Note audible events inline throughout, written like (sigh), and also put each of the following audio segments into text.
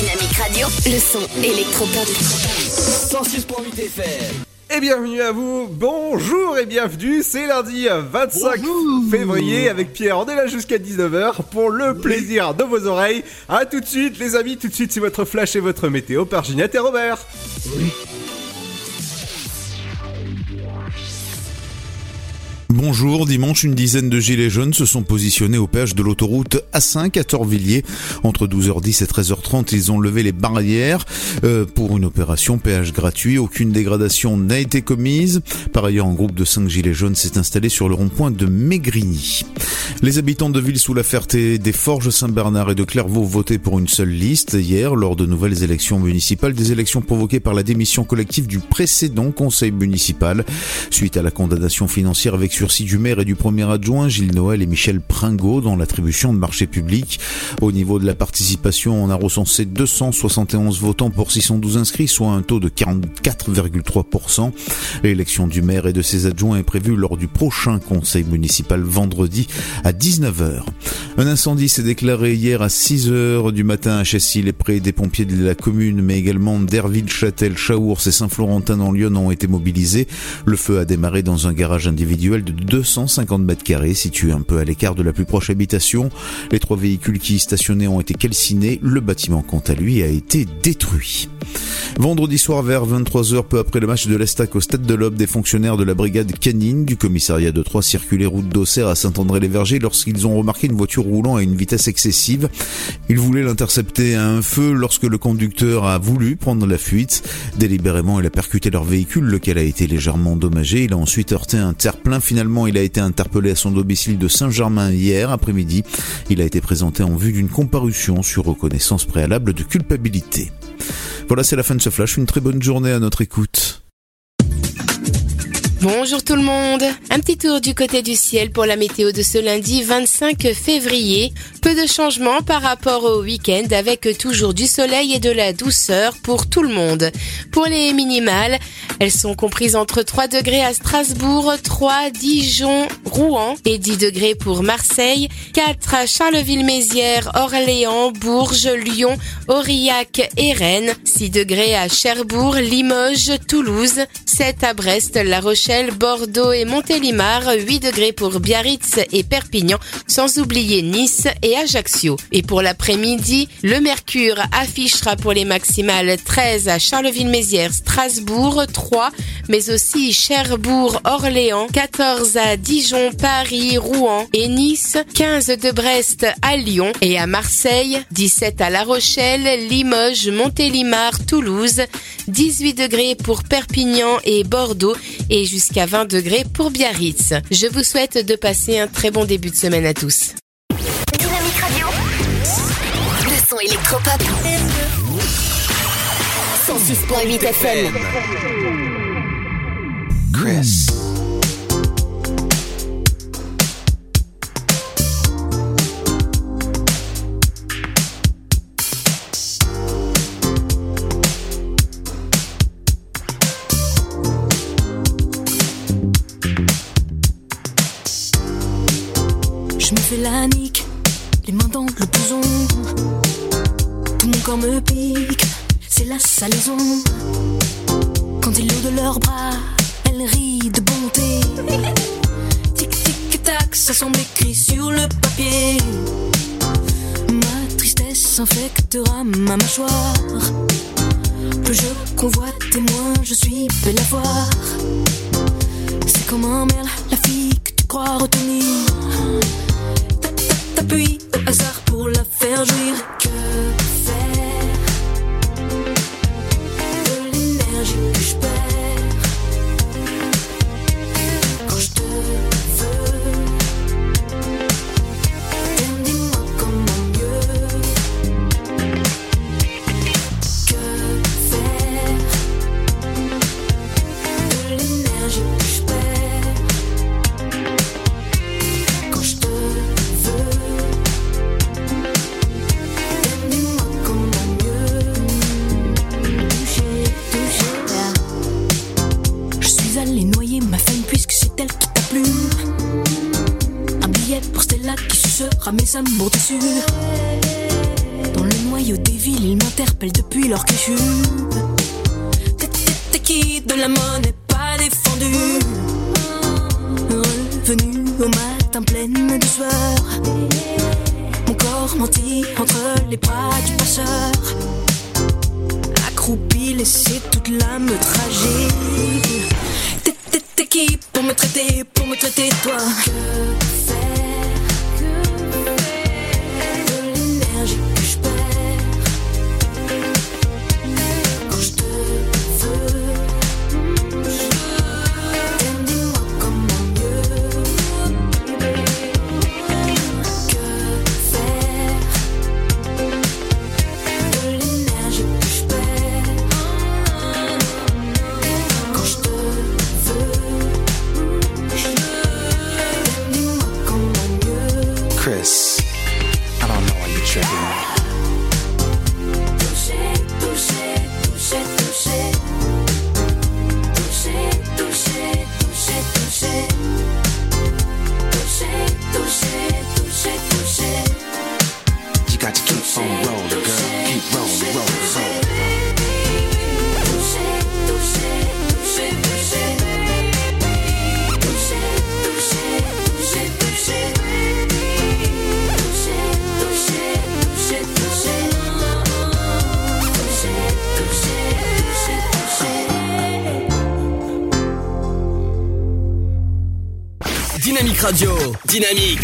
Dynamique Radio. Le son électropop. 106.8 FM. Et bienvenue à vous, bonjour et bienvenue, c'est lundi 25 février avec Pierre, on est là jusqu'à 19h pour le plaisir de vos oreilles. A tout de suite les amis, tout de suite c'est votre flash et votre météo par Ginette et Robert. Bonjour, dimanche, une dizaine de gilets jaunes se sont positionnés au péage de l'autoroute A5 à Torvilliers. Entre 12h10 et 13h30, ils ont levé les barrières euh, pour une opération péage gratuit. Aucune dégradation n'a été commise. Par ailleurs, un groupe de 5 gilets jaunes s'est installé sur le rond-point de Maigrigny. Les habitants de villes sous la Ferté, des Forges Saint-Bernard et de Clairvaux votaient pour une seule liste hier lors de nouvelles élections municipales, des élections provoquées par la démission collective du précédent conseil municipal suite à la condamnation financière avec sursis du maire et du premier adjoint Gilles Noël et Michel Pringot dans l'attribution de marchés publics. Au niveau de la participation, on a recensé 271 votants pour 612 inscrits, soit un taux de 44,3%. L'élection du maire et de ses adjoints est prévue lors du prochain conseil municipal vendredi à 19h. Un incendie s'est déclaré hier à 6h du matin à Chessy. Les près des pompiers de la commune, mais également d'Herville, Châtel, Chaours et Saint-Florentin dans Lyon ont été mobilisés. Le feu a démarré dans un garage individuel de 250 mètres carrés, situé un peu à l'écart de la plus proche habitation. Les trois véhicules qui y stationnaient ont été calcinés. Le bâtiment, quant à lui, a été détruit. Vendredi soir vers 23h, peu après le match de l'Estac au Stade de l'Aube, des fonctionnaires de la brigade canine du commissariat de Troyes circulaient route d'Auxerre à Saint-André-les-Vergers lorsqu'ils ont remarqué une voiture roulant à une vitesse excessive. Ils voulaient l'intercepter à un feu lorsque le conducteur a voulu prendre la fuite. Délibérément, il a percuté leur véhicule, lequel a été légèrement endommagé. Il a ensuite heurté un terre-plein. Finalement, il a été interpellé à son domicile de Saint-Germain hier après-midi. Il a été présenté en vue d'une comparution sur reconnaissance préalable de culpabilité. Voilà, c'est la fin de ce flash. Une très bonne journée à notre écoute. Bonjour tout le monde. Un petit tour du côté du ciel pour la météo de ce lundi 25 février. Peu de changements par rapport au week-end avec toujours du soleil et de la douceur pour tout le monde. Pour les minimales, elles sont comprises entre 3 degrés à Strasbourg, 3 Dijon, Rouen et 10 degrés pour Marseille, 4 à Charleville-Mézières, Orléans, Bourges, Lyon, Aurillac et Rennes, 6 degrés à Cherbourg, Limoges, Toulouse, 7 à Brest, La Rochelle, Bordeaux et Montélimar, 8 degrés pour Biarritz et Perpignan, sans oublier Nice et Ajaccio. Et pour l'après-midi, le mercure affichera pour les maximales 13 à Charleville-Mézières, Strasbourg, 3, mais aussi Cherbourg, Orléans, 14 à Dijon, Paris, Rouen et Nice, 15 de Brest à Lyon et à Marseille, 17 à La Rochelle, Limoges, Montélimar, Toulouse, 18 degrés pour Perpignan et Bordeaux et jusqu'à 20 degrés pour Biarritz. Je vous souhaite de passer un très bon début de semaine à tous. Dynamique Radio. Le son électropop. 106.8 FM. Chris. Me pique, c'est la salaison. Quand ils l'eau de leurs bras, elle rit de bonté. Tic tic tac, ça semble écrit sur le papier. Ma tristesse infectera ma mâchoire. Plus je convoite et moins je suis belle à voir. C'est comme un merle, la fille que tu crois retenir.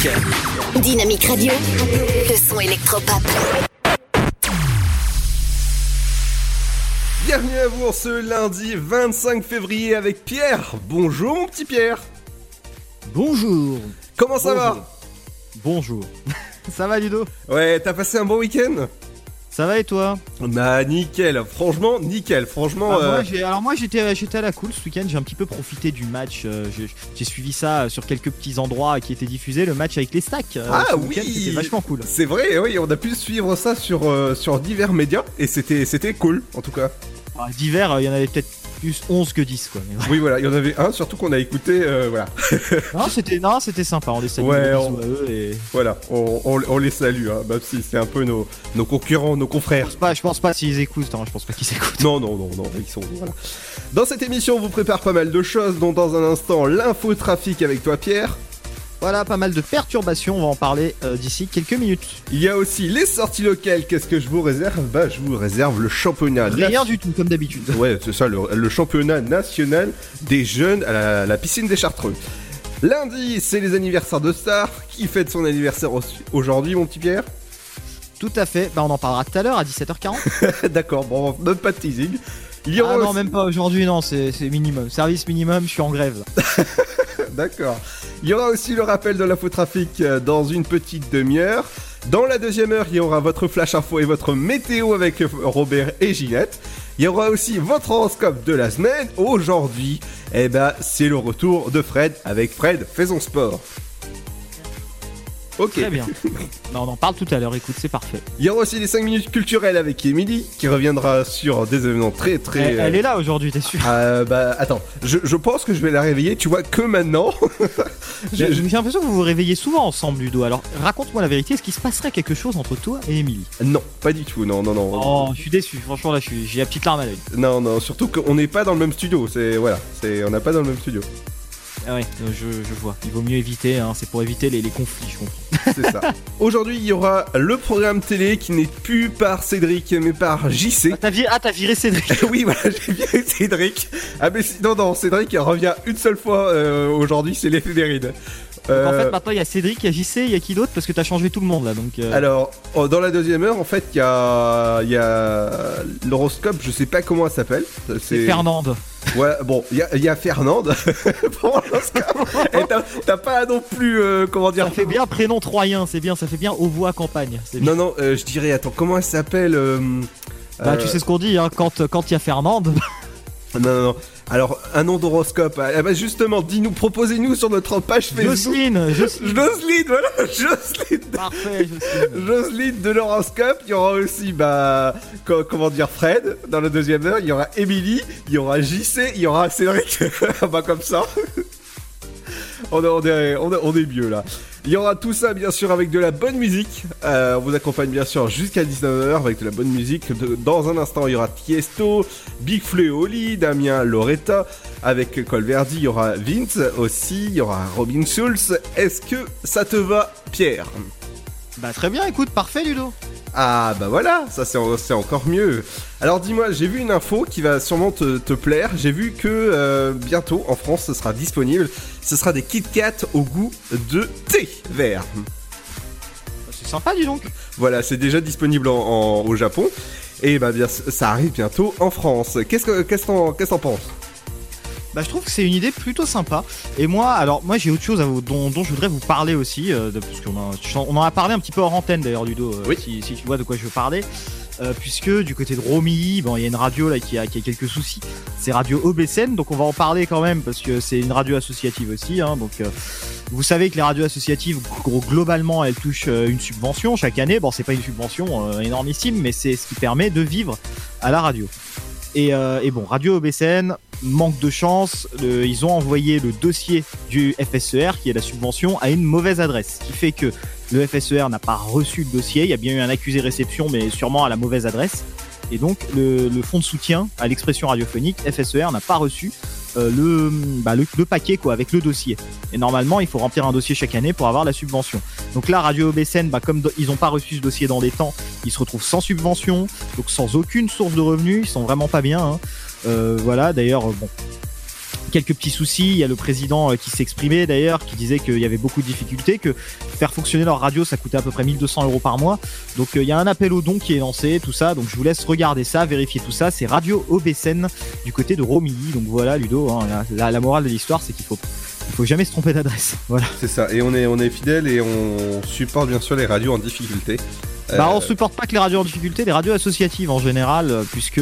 Dynamique. Dynamique Radio. Le son électropop. Bienvenue à vous ce lundi 25 février avec Pierre. Bonjour mon petit Pierre. Bonjour. Comment ça va Bonjour. (laughs) ça va Ludo? Ouais, t'as passé un bon week-end? Ça va et toi Bah nickel, franchement nickel, franchement. Ah, euh, alors moi j'étais j'étais à la cool ce week-end, j'ai un petit peu profité du match, euh, j'ai suivi ça sur quelques petits endroits qui étaient diffusés, le match avec les stacks. Euh, ah oui, c'était vachement cool. C'est vrai, oui, on a pu suivre ça sur sur divers médias et c'était c'était cool en tout cas. Ah, divers, il y en avait peut-être plus 11 que 10 quoi. (laughs) Oui voilà, il y en avait un surtout qu'on a écouté voilà. non, c'était non, c'était sympa, on les salue ouais, et... Voilà, on, on, les salue hein, même si c'est un peu nos, nos concurrents, nos confrères. Je pense pas, je pense pas s'ils écoutent, hein, je pense pas qu'ils écoutent. Non non non non, ils sont voilà. Dans cette émission, on vous prépare pas mal de choses dont dans un instant l'infotrafic avec toi Pierre. Voilà, pas mal de perturbations, on va en parler euh, d'ici quelques minutes. Il y a aussi les sorties locales, qu'est-ce que je vous réserve? Bah je vous réserve le championnat. Rien du tout, comme d'habitude. Ouais, c'est ça, le, championnat national des jeunes à la, piscine des Chartreux. Lundi, c'est les anniversaires de Star. Qui fête son anniversaire aujourd'hui, mon petit Pierre? Tout à fait, bah on en parlera tout à l'heure à 17h40. (laughs) D'accord, bon, même pas de teasing. Il ah non, même pas aujourd'hui, non, c'est minimum. Service minimum, je suis en grève. (laughs) D'accord. Il y aura aussi le rappel de l'infotrafic euh, dans une petite demi-heure. Dans la deuxième heure, il y aura votre flash info et votre météo avec euh, Robert et Ginette. Il y aura aussi votre horoscope de la semaine. Aujourd'hui, eh ben, c'est le retour de Fred avec Fred Faisons Sport. Ok. Très bien. on en parle tout à l'heure, écoute, c'est parfait. Il y aura aussi les 5 minutes culturelles avec Emily, qui reviendra sur des événements très très. Elle, est là aujourd'hui, t'es sûr? Euh, Bah attends, je, pense que je vais la réveiller, tu vois, que maintenant. (laughs) J'ai l'impression que vous vous réveillez souvent ensemble, Ludo. Alors raconte-moi la vérité, est-ce qu'il se passerait quelque chose entre toi et Emily Non, pas du tout, non, non, non. Oh, je suis déçu, franchement là, j'ai la petite larme à l'œil. Non, non, surtout qu'on n'est pas dans le même studio, c'est. Voilà, on n'est pas dans le même studio. Ah ouais, je, vois. Il vaut mieux éviter, hein. c'est pour éviter les, conflits, je comprends. (laughs) C'est ça. Aujourd'hui, il y aura le programme télé qui n'est plus par Cédric, mais par JC. Ah, t'as viré, ah, viré Cédric (laughs) Oui, voilà, j'ai viré Cédric. Ah, mais non, non, Cédric revient une seule fois euh, aujourd'hui, c'est l'effet rides. en fait, euh, maintenant il y a Cédric, il y a JC, il y a qui d'autre? Parce que t'as changé tout le monde là. Donc, euh. Alors, oh, dans la deuxième heure, en fait, il y a, y a l'horoscope, je sais pas comment elle s'appelle. C'est Fernande. Ouais, bon, il y, a Fernande. (laughs) Et t'as pas non plus, euh, comment dire. Ça fait bien prénom troyen, c'est bien, ça fait bien au voix campagne. Non, non, euh, je dirais, attends, comment elle s'appelle euh, Bah, tu sais ce qu'on dit, hein, quand il y a Fernande. non, non, non. Alors, un nom d'horoscope. Eh ben justement, dis-nous, proposez-nous sur notre page Facebook. Jocelyne, Jocelyne, voilà, Jocelyne. Parfait, Jocelyne. Jocelyne de l'horoscope. Il y aura aussi, bah, comment dire, Fred dans la deuxième heure. Il y aura Émilie, il y aura JC, il y aura Cédric. (laughs) bah, comme ça. (laughs) on, est, mieux là. Il y aura tout ça bien sûr avec de la bonne musique. Euh, on vous accompagne bien sûr jusqu'à 19h avec de la bonne musique. Dans un instant, il y aura Tiesto, Big Flo et Oli, Damien Loretta. Avec Colverdi, il y aura Vince aussi, il y aura Robin Schulz. Est-ce que ça te va, Pierre? Bah très bien, écoute, parfait Ludo. Ah bah voilà, ça c'est encore mieux. Alors dis-moi, j'ai vu une info qui va sûrement te, plaire. J'ai vu que euh, bientôt en France ce sera disponible. Ce sera des Kit Kat au goût de thé vert. C'est sympa dis donc. Voilà, c'est déjà disponible au Japon. Et bah bien, ça arrive bientôt en France. Qu'est-ce que qu'est-ce que t'en penses? Bah, je trouve que c'est une idée plutôt sympa. Et moi, alors moi j'ai autre chose à vous, dont, je voudrais vous parler aussi, euh, parce qu'on on en a parlé un petit peu hors antenne d'ailleurs, Ludo, euh, si, si, tu vois de quoi je veux parler. Euh, puisque du côté de Romilly, bon, il y a une radio là qui a, qui a quelques soucis. C'est Radio OBSN, donc on va en parler quand même parce que c'est une radio associative aussi. Hein, donc vous savez que les radios associatives, globalement, elles touchent une subvention chaque année. Bon, c'est pas une subvention énormissime, mais c'est ce qui permet de vivre à la radio. Et, et bon, Radio OBSN, manque de chance, ils ont envoyé le dossier du FSER, qui est la subvention, à une mauvaise adresse, ce qui fait que le FSER n'a pas reçu le dossier, il y a bien eu un accusé réception, mais sûrement à la mauvaise adresse. Et donc le, fonds de soutien à l'expression radiophonique, FSER, n'a pas reçu euh, bah, le, paquet quoi avec le dossier. Et normalement, il faut remplir un dossier chaque année pour avoir la subvention. Donc là, Radio OBSN, bah, comme ils n'ont pas reçu ce dossier dans les temps, ils se retrouvent sans subvention, donc sans aucune source de revenus. Ils sont vraiment pas bien. Hein. Euh, voilà. D'ailleurs, bon, quelques petits soucis. Il y a le président euh, qui s'exprimait d'ailleurs, qui disait qu'il y avait beaucoup de difficultés, que faire fonctionner leur radio, ça coûtait à peu près 1200 euros par mois. Donc euh, il y a un appel au don qui est lancé, tout ça. Donc je vous laisse regarder ça, vérifier tout ça. C'est Radio Obesen du côté de Romilly. Donc voilà, Ludo, hein, la, morale de l'histoire, c'est qu'il faut il faut jamais se tromper d'adresse. (laughs) Voilà. C'est ça. Et on est, on est fidèle et on supporte bien sûr les radios en difficulté. Bah, on supporte pas que les radios en difficulté, les radios associatives en général, puisque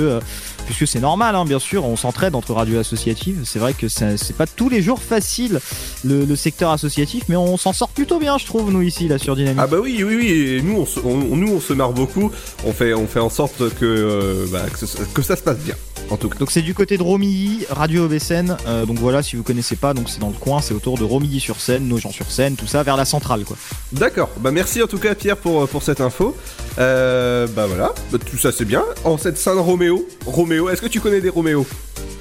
puisque c'est normal, hein, bien sûr, on s'entraide entre radios associatives. C'est vrai que c'est pas tous les jours facile le, secteur associatif, mais on s'en sort plutôt bien, je trouve, nous ici, là, sur Dynamique. Ah bah oui, oui, oui. Et nous, on se, nous, on se marre beaucoup. On fait, on fait en sorte que, euh, bah, que, ça se passe bien. En tout cas. Donc c'est du côté de Romilly, Radio OBSN. Euh, donc voilà, si vous connaissez pas, donc c'est dans le coin, c'est autour de Romilly sur Seine, nos gens sur Seine, tout ça, vers la centrale, quoi. D'accord. Bah merci en tout cas Pierre pour pour cette info. Euh, bah voilà, bah, tout ça c'est bien. En cette Saint Roméo, Roméo est-ce que tu connais des Roméo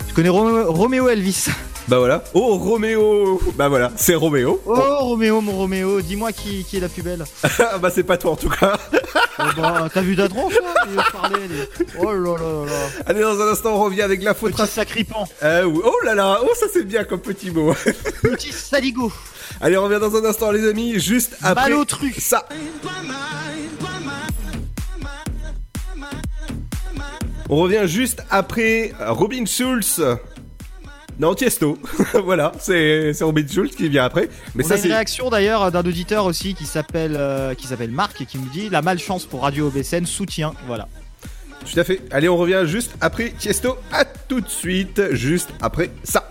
Je connais Roméo Elvis? Bah voilà. Oh Roméo Bah voilà, c'est Roméo. Oh, Roméo mon Roméo, dis-moi qui, est la plus belle. (laughs) bah c'est pas toi en tout cas. (laughs) oh, bah, t'as vu Dadron ça Oh là là là Allez dans un instant on revient avec la faute. Petit sacripant. Euh, oh là là, oh ça c'est bien comme petit mot. (laughs) petit saligo. Allez on revient dans un instant les amis, juste après ça. On revient juste après Robin Schulz. Non, Tiesto. (laughs) voilà, c'est Robin Schulz qui vient après. Mais On ça, a une réaction d'ailleurs d'un auditeur aussi qui s'appelle euh, qui s'appelle Marc et qui me dit la malchance pour Radio OBSN soutient. Voilà. Tout à fait. Allez, on revient juste après Tiesto. À tout de suite, juste après ça.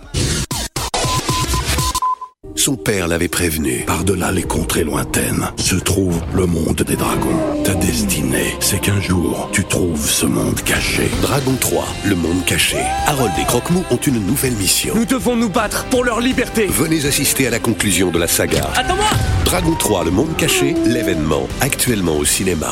Son père l'avait prévenu. Par-delà les contrées lointaines se trouve le monde des dragons. Ta destinée, c'est qu'un jour, tu trouves ce monde caché. Dragon 3, le monde caché. Harold et Croque-Mou ont une nouvelle mission. Nous devons nous battre pour leur liberté. Venez assister à la conclusion de la saga. Attends-moi Dragon 3, le monde caché, l'événement, actuellement au cinéma.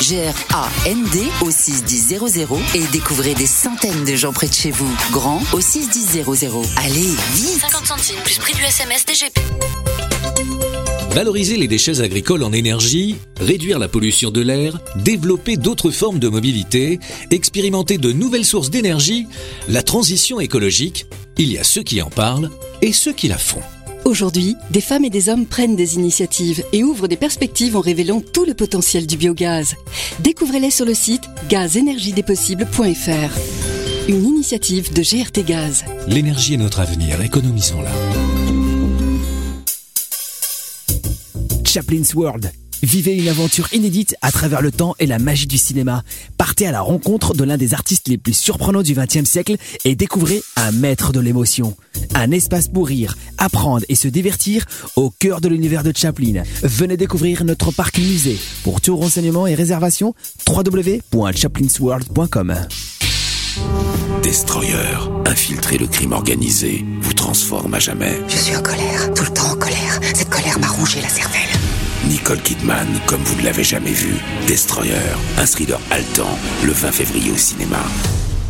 G-R-A-N-D au 6 10 00 et découvrez des centaines de gens près de chez vous. Grand au 6 10 00. Allez, vite 50 centimes plus prix du SMS DGP. Valoriser les déchets agricoles en énergie, réduire la pollution de l'air, développer d'autres formes de mobilité, expérimenter de nouvelles sources d'énergie, la transition écologique, il y a ceux qui en parlent et ceux qui la font. Aujourd'hui, des femmes et des hommes prennent des initiatives et ouvrent des perspectives en révélant tout le potentiel du biogaz. Découvrez-les sur le site gazénergiedespossibles.fr. Une initiative de GRT Gaz. L'énergie est notre avenir, économisons-la. Chaplin's World. Vivez une aventure inédite à travers le temps et la magie du cinéma. Partez à la rencontre de l'un des artistes les plus surprenants du XXe siècle et découvrez un maître de l'émotion. Un espace pour rire, apprendre et se divertir au cœur de l'univers de Chaplin. Venez découvrir notre parc musée. Pour tout renseignement et réservation, www.chaplinsworld.com. Destroyer, infiltrer le crime organisé, vous transforme à jamais. Je suis en colère, tout le temps en colère. Cette colère m'a rongé la cervelle. Nicole Kidman, comme vous ne l'avez jamais vu. Destroyer, un thriller haletant, le 20 février au cinéma.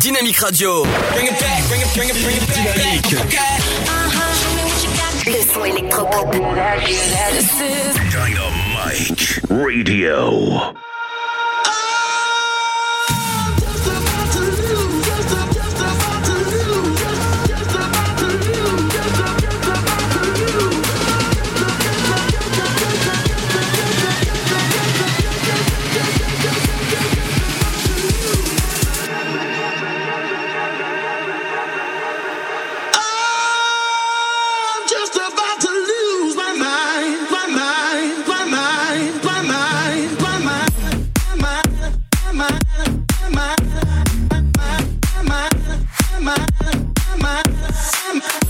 Dynamique Radio. Bring it back, bring it, bring it, bring it back. Dynamique. Le son électropop. Dynamite Radio. Yeah.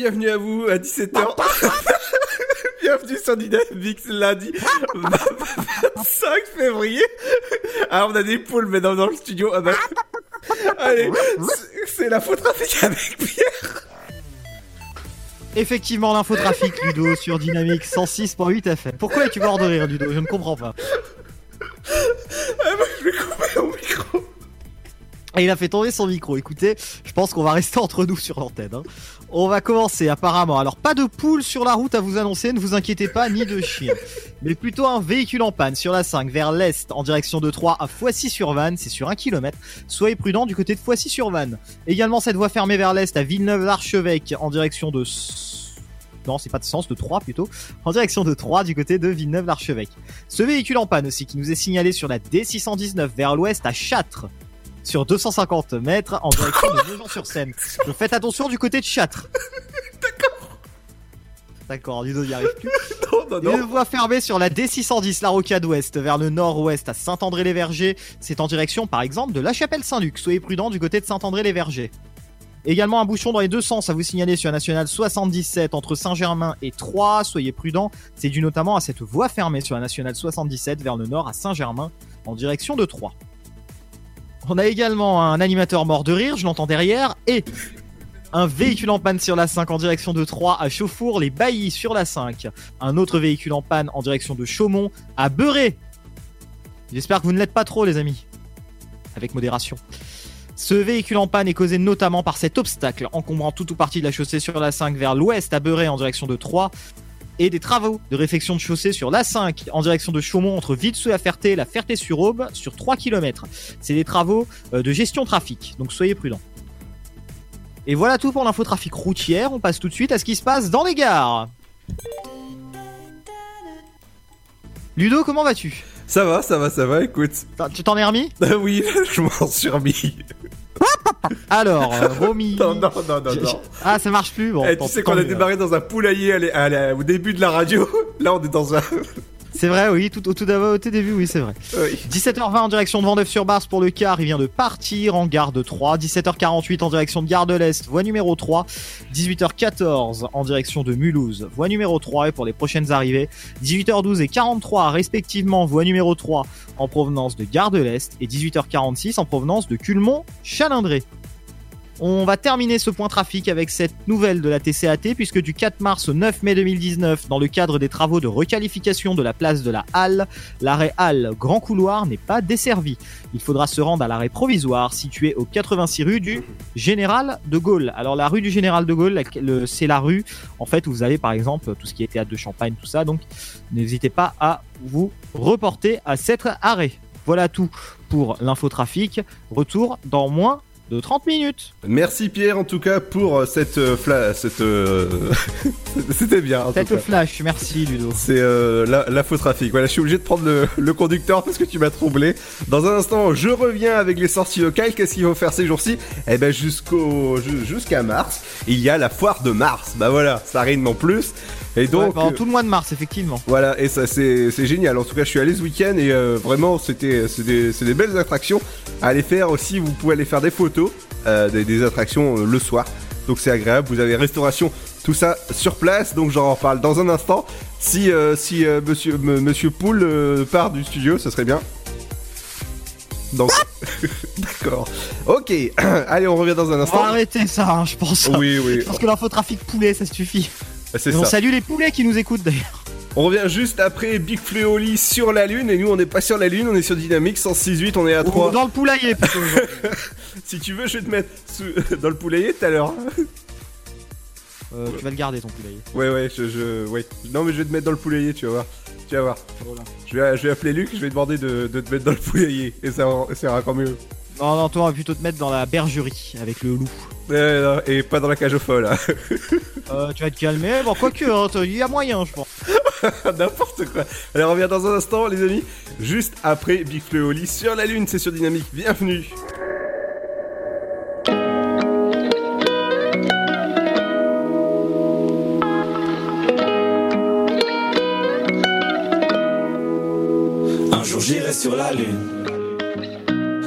Bienvenue à vous à 17h. (laughs) bienvenue sur Dynamique lundi 25 février. Alors on a des poules maintenant dans le studio. Ah bah... (laughs) Allez, c'est- c'est l'infotrafic avec Pierre. Effectivement, l'infotrafic, Ludo, sur Dynamique 106.8 FM. Pourquoi es-tu mort de rire, Ludo? Je ne comprends pas. Ah bah, je vais couper mon micro. Et il a fait tomber son micro. Écoutez, je pense qu'on va rester entre nous sur l'antenne. hein. On va commencer apparemment. Alors pas de poule sur la route à vous annoncer, ne vous inquiétez pas, ni de chien. (laughs) Mais plutôt un véhicule en panne sur la 5 vers l'est en direction de Troyes à Foissy-sur-Vanne. C'est sur un kilomètre. Soyez prudents du côté de Foissy-sur-Vanne. Également cette voie fermée vers l'est à Villeneuve-l'Archevêque en direction de... Non, c'est pas de sens, de 3 plutôt. En direction de 3 du côté de Villeneuve-l'Archevêque. Ce véhicule en panne aussi qui nous est signalé sur la D619 vers l'ouest à Châtres sur 250 mètres en direction de Nogent-sur-Seine. Donc faites attention du côté de Châtres. (laughs) D'accord. D'accord, Ludo n'y arrive plus. (laughs) Une voie fermée sur la D610, la rocade ouest, vers le nord-ouest à Saint-André-les-Vergers. C'est en direction, par exemple, de la chapelle Saint-Luc. Soyez prudents du côté de Saint-André-les-Vergers. Également un bouchon dans les deux sens à vous signaler sur la nationale 77 entre Saint-Germain et Troyes. Soyez prudents, c'est dû notamment à cette voie fermée sur la nationale 77 vers le nord à Saint-Germain en direction de Troyes. On a également un animateur mort de rire, je l'entends derrière, et un véhicule en panne sur la 5 en direction de Troyes à Chauffour, les Baillis sur la 5. Un autre véhicule en panne en direction de Chaumont à Beurré. J'espère que vous ne l'êtes pas trop les amis. Avec modération. Ce véhicule en panne est causé notamment par cet obstacle encombrant toute ou partie de la chaussée sur la 5 vers l'ouest à Beurré en direction de Troyes et des travaux de réfection de chaussée sur l'A5 en direction de Chaumont entre Vide-sous-la-Ferté et la Ferté-sur-Aube sur 3 km. C'est des travaux euh, de gestion trafic, donc soyez prudents. Et voilà tout pour l'infotrafic routière, on passe tout de suite à ce qui se passe dans les gares. Ludo, comment vas-tu? Ça va, ça va, ça va, écoute. Tu t'en es remis? (laughs) Oui, (laughs) je m'en suis remis. (laughs) Alors, euh, Romy. Non, non, non, non, non. Ah, ça marche plus. Bon, Eh, tu sais qu'on a démarré dans un poulailler à la- à la- au début de la radio. (laughs) Là, on est dans un. C'est vrai, oui, tout au tout d'abord, au tout début, oui, c'est vrai. 17h20 en direction de Vendeuve-sur-Barse pour le car, il vient de partir en gare de 3. 17h48 en direction de Gare de l'Est, voie numéro 3. 18h14 en direction de Mulhouse, voie numéro 3 et pour les prochaines arrivées. 18h12 et 43 respectivement, voie numéro 3 en provenance de Gare de l'Est et 18h46 en provenance de Culmont-Chalindré. On va terminer ce point trafic avec cette nouvelle de la TCAT puisque du 4 mars au 9 mai 2019, dans le cadre des travaux de requalification de la place de la Halle, l'arrêt Halle Grand Couloir n'est pas desservi. Il faudra se rendre à l'arrêt provisoire situé au 86 rue du Général de Gaulle. Alors la rue du Général de Gaulle, c'est la rue en fait où vous avez par exemple tout ce qui est théâtre de Champagne, tout ça. Donc n'hésitez pas à vous reporter à cet arrêt. Voilà tout pour l'infotrafic. Retour dans moins de 30 minutes. Merci Pierre en tout cas pour euh, cette euh, fla- cette euh, (laughs) c'était bien. en tout Cette cas. flash, merci Ludo. C'est euh, la- l'infotrafic. Voilà, je suis obligé de prendre le, le conducteur parce que tu m'as troublé. Dans un instant, je reviens avec les sorties locales. Qu'est-ce qu'il faut faire ces jours-ci? Eh ben jusqu'au ju- jusqu'à mars, il y a la foire de mars. Bah voilà, ça rime en plus. Et donc pendant euh, tout le mois de mars, effectivement. voilà, et ça c'est génial. En tout cas, je suis allé ce week-end et euh, vraiment c'était des, des belles attractions à aller faire aussi. Vous pouvez aller faire des photos euh, des, des attractions le soir. Donc c'est agréable. Vous avez restauration, tout ça sur place. Donc j'en reparle dans un instant. Si euh, si euh, Monsieur Monsieur Poul euh, part du studio, ce serait bien. Donc (laughs) d'accord. Ok. (clears throat) Allez, on revient dans un On instant. va arrêter ça, hein, je pense. Oui, oui. Je pense que l'infotrafic poulet, ça suffit. C'est Et on salue les poulets qui nous écoutent d'ailleurs. On revient juste après Big Fleoli sur la Lune et nous on n'est pas sur la Lune, on est sur Dynamique 106.8, on est à 3. Dans le poulailler plutôt. (laughs) si tu veux, je vais te mettre sous- (laughs) dans le poulailler tout à l'heure. Euh, tu vas le garder ton poulailler. Ouais, ouais, je, je- ouais. Non, mais je vais te mettre dans le poulailler, tu vas voir. Tu vas voir. Je, vais, je vais appeler Luc, je vais demander de, de te mettre dans le poulailler et ça, ça ira encore mieux. Non, non, toi on va plutôt te mettre dans la bergerie avec le loup. Ouais, non, et pas dans la cage aux folles. hein. Euh, tu vas te calmer, bon quoique, hein, il y a moyen je pense. (laughs) N'importe quoi. Allez, on revient dans un instant, les amis. Juste après Big Fleoli sur la Lune, c'est sur Dynamique. Bienvenue. Un jour j'irai sur la lune.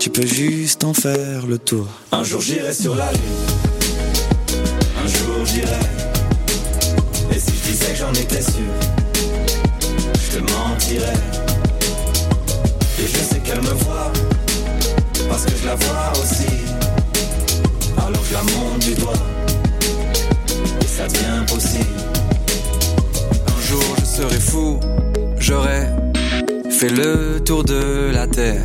tu peux juste en faire le tour. Un jour j'irai sur la lune, un jour j'irai. Et si je disais que j'en étais sûr, je te mentirais. Et je sais qu'elle me voit, parce que je la vois aussi. Alors je la monte du doigt, et ça devient possible. Un jour je serai fou, j'aurai fait le tour de la terre.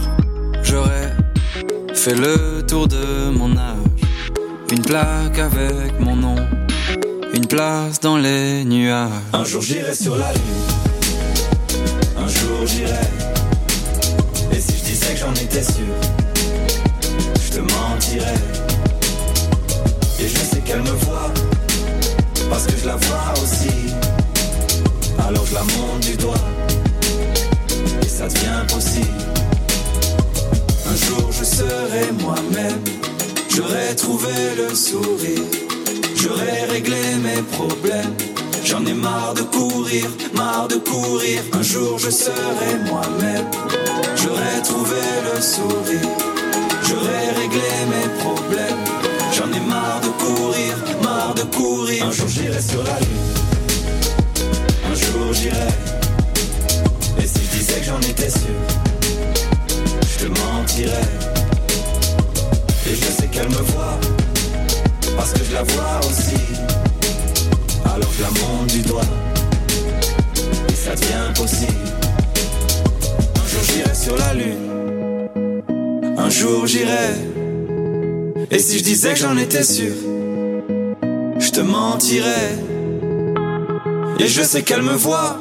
fait le tour de mon âge. Une plaque avec mon nom, une place dans les nuages. Un jour j'irai sur la lune, un jour j'irai. Et si je disais que j'en étais sûr, je te mentirais. Et je sais qu'elle me voit, parce que je la vois aussi. Alors je la monte du doigt, et ça devient possible. Un jour je serai moi-même, j'aurai trouvé le sourire, j'aurai réglé mes problèmes. J'en ai marre de courir, marre de courir. Un jour je serai moi-même, j'aurai trouvé le sourire, j'aurai réglé mes problèmes. J'en ai marre de courir, marre de courir. Un jour j'irai sur la lune, un jour j'irai. Et si je disais que j'en étais sûr, Et je sais qu'elle me voit, parce que je la vois aussi. Alors je la monte du doigt, et ça devient possible. Un jour j'irai sur la lune, un jour j'irai. Et si je disais que j'en étais sûr, je te mentirais. Et je sais qu'elle me voit,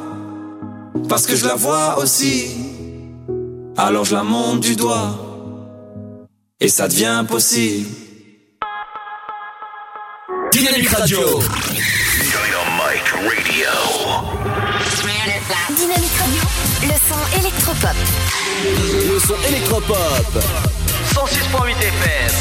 parce que je la vois aussi. Alors je la monte du doigt, et ça devient possible. Dynamique Radio. Dynamique Radio, le son électropop. Le son électropop. 106.8 FM.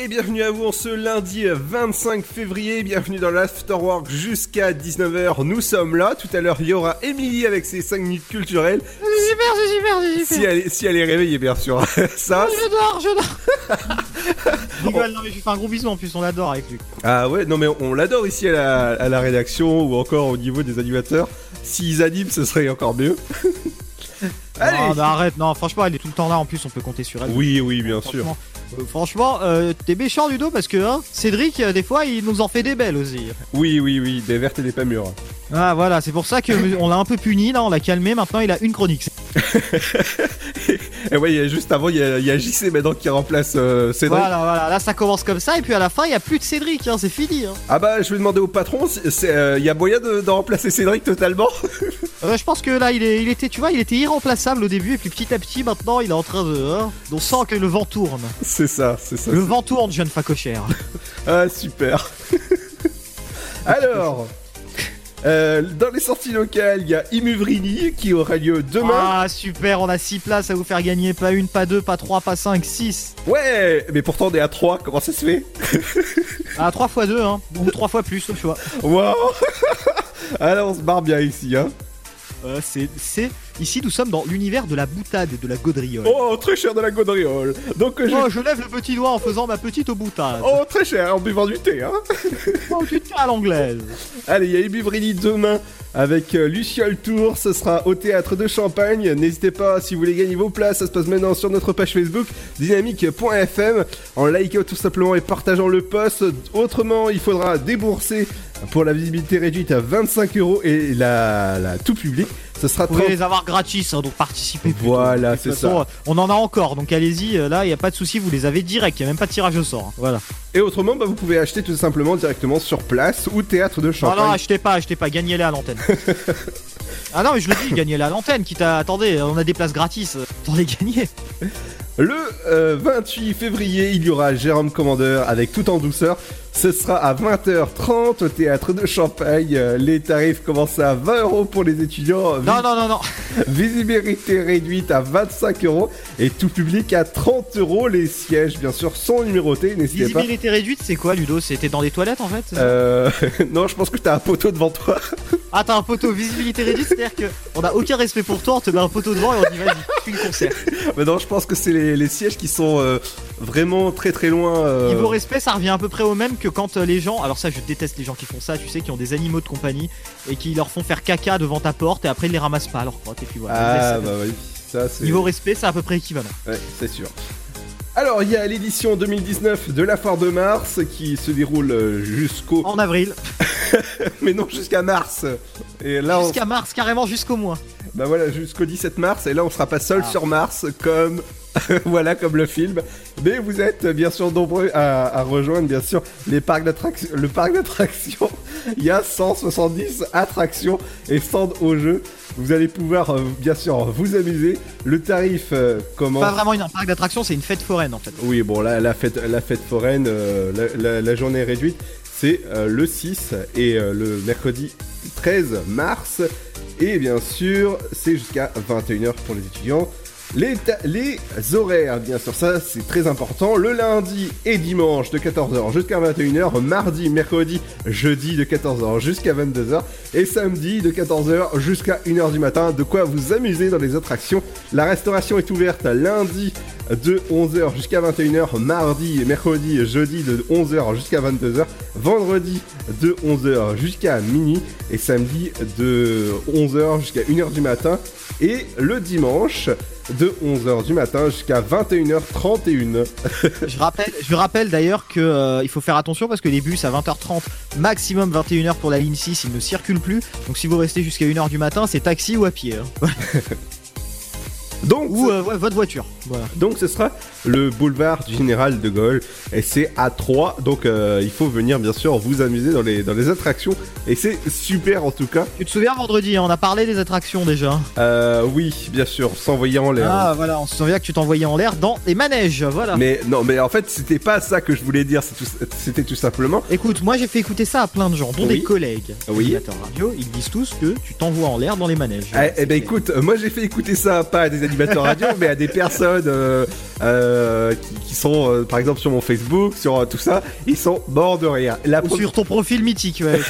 Et bienvenue à vous en ce lundi 25 février, bienvenue dans l'Afterwork jusqu'à 19h, nous sommes là, tout à l'heure il y aura Émilie avec ses 5 minutes culturelles. C'est super, c'est super, c'est super. Si elle, est- si elle est réveillée bien sûr, (laughs) ça... Je dors, je dors. (laughs) Rigole, non mais je lui fais un gros bisou en plus, on l'adore avec lui. Ah ouais, non mais on l'adore ici à la, à la rédaction ou encore au niveau des animateurs. S'ils animent, ce serait encore mieux. (laughs) Allez. Non, non, arrête, non, franchement, elle est tout le temps là en plus, on peut compter sur elle. Oui, oui, bien sûr. Franchement, euh, franchement, euh, t'es méchant Ludo parce que hein, Cédric, euh, des fois, il nous en fait des belles aussi. Oui, oui, oui, des vertes et des pas mûres. Ah voilà, c'est pour ça que (laughs) on l'a un peu puni là, on l'a calmé. Maintenant, il a une chronique. (laughs) Et ouais, il y a- juste avant, il y a, il y a JC maintenant qui remplace euh, Cédric. Voilà, voilà, là ça commence comme ça et puis à la fin, il y a plus de Cédric, hein, c'est fini. Hein. Ah bah, je vais demander au patron, euh, il y a moyen de, de remplacer Cédric totalement? (laughs) Euh, je pense que là, il, est, il était, tu vois, il était irremplaçable au début et puis petit à petit, maintenant, il est en train de. hein, on sent que le vent tourne. C'est ça, c'est ça. Le vent tourne, jeune facochère. (laughs) Ah, super. (laughs) Alors, euh, dans les sorties locales, il y a Imuvrini qui aura lieu demain. Ah super, on a 6 places à vous faire gagner, pas une, pas deux, pas trois, pas cinq, 6. Ouais, mais pourtant on est à 3, comment ça se fait (laughs) Ah 3 fois 2 hein, ou 3 fois plus, au choix. Waouh Alors on se barre bien ici, hein. Euh, c'est, c'est, Ici, nous sommes dans l'univers de la boutade et de la gaudriole. Oh, très cher de la gaudriole. Donc, je... Oh, je lève le petit doigt en faisant ma petite boutade. Oh, très cher en buvant du thé, hein. (laughs) Oh, du thé à l'anglaise. Allez, il y a Ibivrini demain avec euh, Luciole Tour. Ce sera au théâtre de Champagne. N'hésitez pas si vous voulez gagner vos places. Ça se passe maintenant sur notre page Facebook dynamique.fm en likant tout simplement et partageant le post. Autrement, il faudra débourser pour la visibilité réduite à 25 euros et la, la tout public. Ce sera Vous pouvez 30 les avoir gratis, hein, donc participez. plutôt. Voilà, c'est ça. euh, On en a encore, donc allez-y. euh, Là, il n'y a pas de souci, vous les avez direct. Il n'y a même pas de tirage au sort. hein. Voilà. Et autrement, bah, vous pouvez acheter tout simplement directement sur place ou théâtre de Non, Champagne. non, achetez pas, achetez pas, gagnez-les à l'antenne. (laughs) ah non, mais je le dis, gagnez-les à l'antenne. Quitte à. Attendez, on a des places gratis. euh, Attendez, gagnez. Le euh, 28 février, il y aura Jérôme Commandeur avec Tout en douceur. Ce sera à 20h30 au théâtre de Champagne. Euh, Les tarifs commencent à 20 euros pour les étudiants. Non, non, non, non. (laughs) Visibilité réduite à 25 euros et tout public à 30 euros. Les sièges, bien sûr, sont numérotés. N'hésitez pas. Visibilité réduite, c'est quoi, Ludo? C'était dans les toilettes en fait? Euh, (laughs) non, je pense que t'as un poteau devant toi. (laughs) Ah, t'as un poteau visibilité réduite, c'est-à-dire que on a aucun respect pour toi, on te met un poteau devant et on dit vas-y, fais une concert. Mais non, je pense que c'est les, les sièges qui sont euh, vraiment très très loin. euh, Niveau respect, ça revient à peu près au même que quand euh, les gens, alors ça je déteste les gens qui font ça, tu sais, qui ont des animaux de compagnie et qui leur font faire caca devant ta porte et après ils les ramassent pas à leur crotte et puis voilà. Ah, bah oui, ça c'est. Niveau respect, c'est à peu près équivalent. Ouais, c'est sûr. Alors, il y a l'édition 2019 de la Foire de Mars qui se déroule euh, jusqu'au. En avril. (laughs) Mais non, jusqu'à mars. Et là, on... Jusqu'à mars, carrément jusqu'au mois. Bah voilà, jusqu'au 17 mars. Et là, on sera pas seul Ah. sur Mars, comme (laughs) voilà, comme le film. Mais vous êtes bien sûr nombreux à, à rejoindre, bien sûr, les parcs d'attractions. Le parc d'attractions. Il y a 170 attractions et stands au jeu. Vous allez pouvoir euh, bien sûr vous amuser. Le tarif euh, commence. Pas vraiment une- un parc d'attractions, c'est une fête foraine en fait. Oui, bon, là, la fête, la fête foraine, euh, la, la- la journée réduite, c'est euh, le 6 et euh, le mercredi 13 mars. Et bien sûr, c'est jusqu'à 21h pour les étudiants. Les, horaires, bien sûr, ça c'est très important. Le lundi et dimanche de 14h jusqu'à 21h. Mardi, mercredi, jeudi de 14h jusqu'à 22h. Et samedi de 14h jusqu'à 1h du matin. De quoi vous amuser dans les attractions. La restauration est ouverte lundi de 11h jusqu'à 21h. Mardi mercredi jeudi de 11h jusqu'à 22h. Vendredi de 11h jusqu'à minuit. Et samedi de 11h jusqu'à 1h du matin. Et le dimanche de 11h du matin jusqu'à 21h31. Je rappelle, je rappelle d'ailleurs que euh, il faut faire attention parce que les bus à 20h30, maximum 21h pour la ligne 6, ils ne circulent plus. Donc si vous restez jusqu'à 1h du matin, c'est taxi ou à pied. hein. (laughs) Donc, ou euh, votre voiture. Voilà. Donc ce sera le boulevard du Général de Gaulle et c'est à 3 donc euh, il faut venir bien sûr vous amuser dans les, dans les attractions et c'est super en tout cas. Tu te souviens vendredi, on a parlé des attractions déjà? Euh, oui bien sûr s'envoyer en l'air. Ah voilà, on se souvient que tu t'envoyais en l'air dans les manèges, voilà. Mais non mais en fait c'était pas ça que je voulais dire tout- c'était tout simplement. Écoute, moi j'ai fait écouter ça à plein de gens, dont Oui. des collègues. Oui. radio, ils disent tous que tu t'envoies en l'air dans les manèges. Eh, eh ben écoute, moi j'ai fait écouter ça pas à des animateurs radio, mais à des personnes euh, euh, qui, qui sont euh, par exemple sur mon Facebook, sur tout ça, ils sont morts de rire. La Ou sur ton profil mythique, ouais.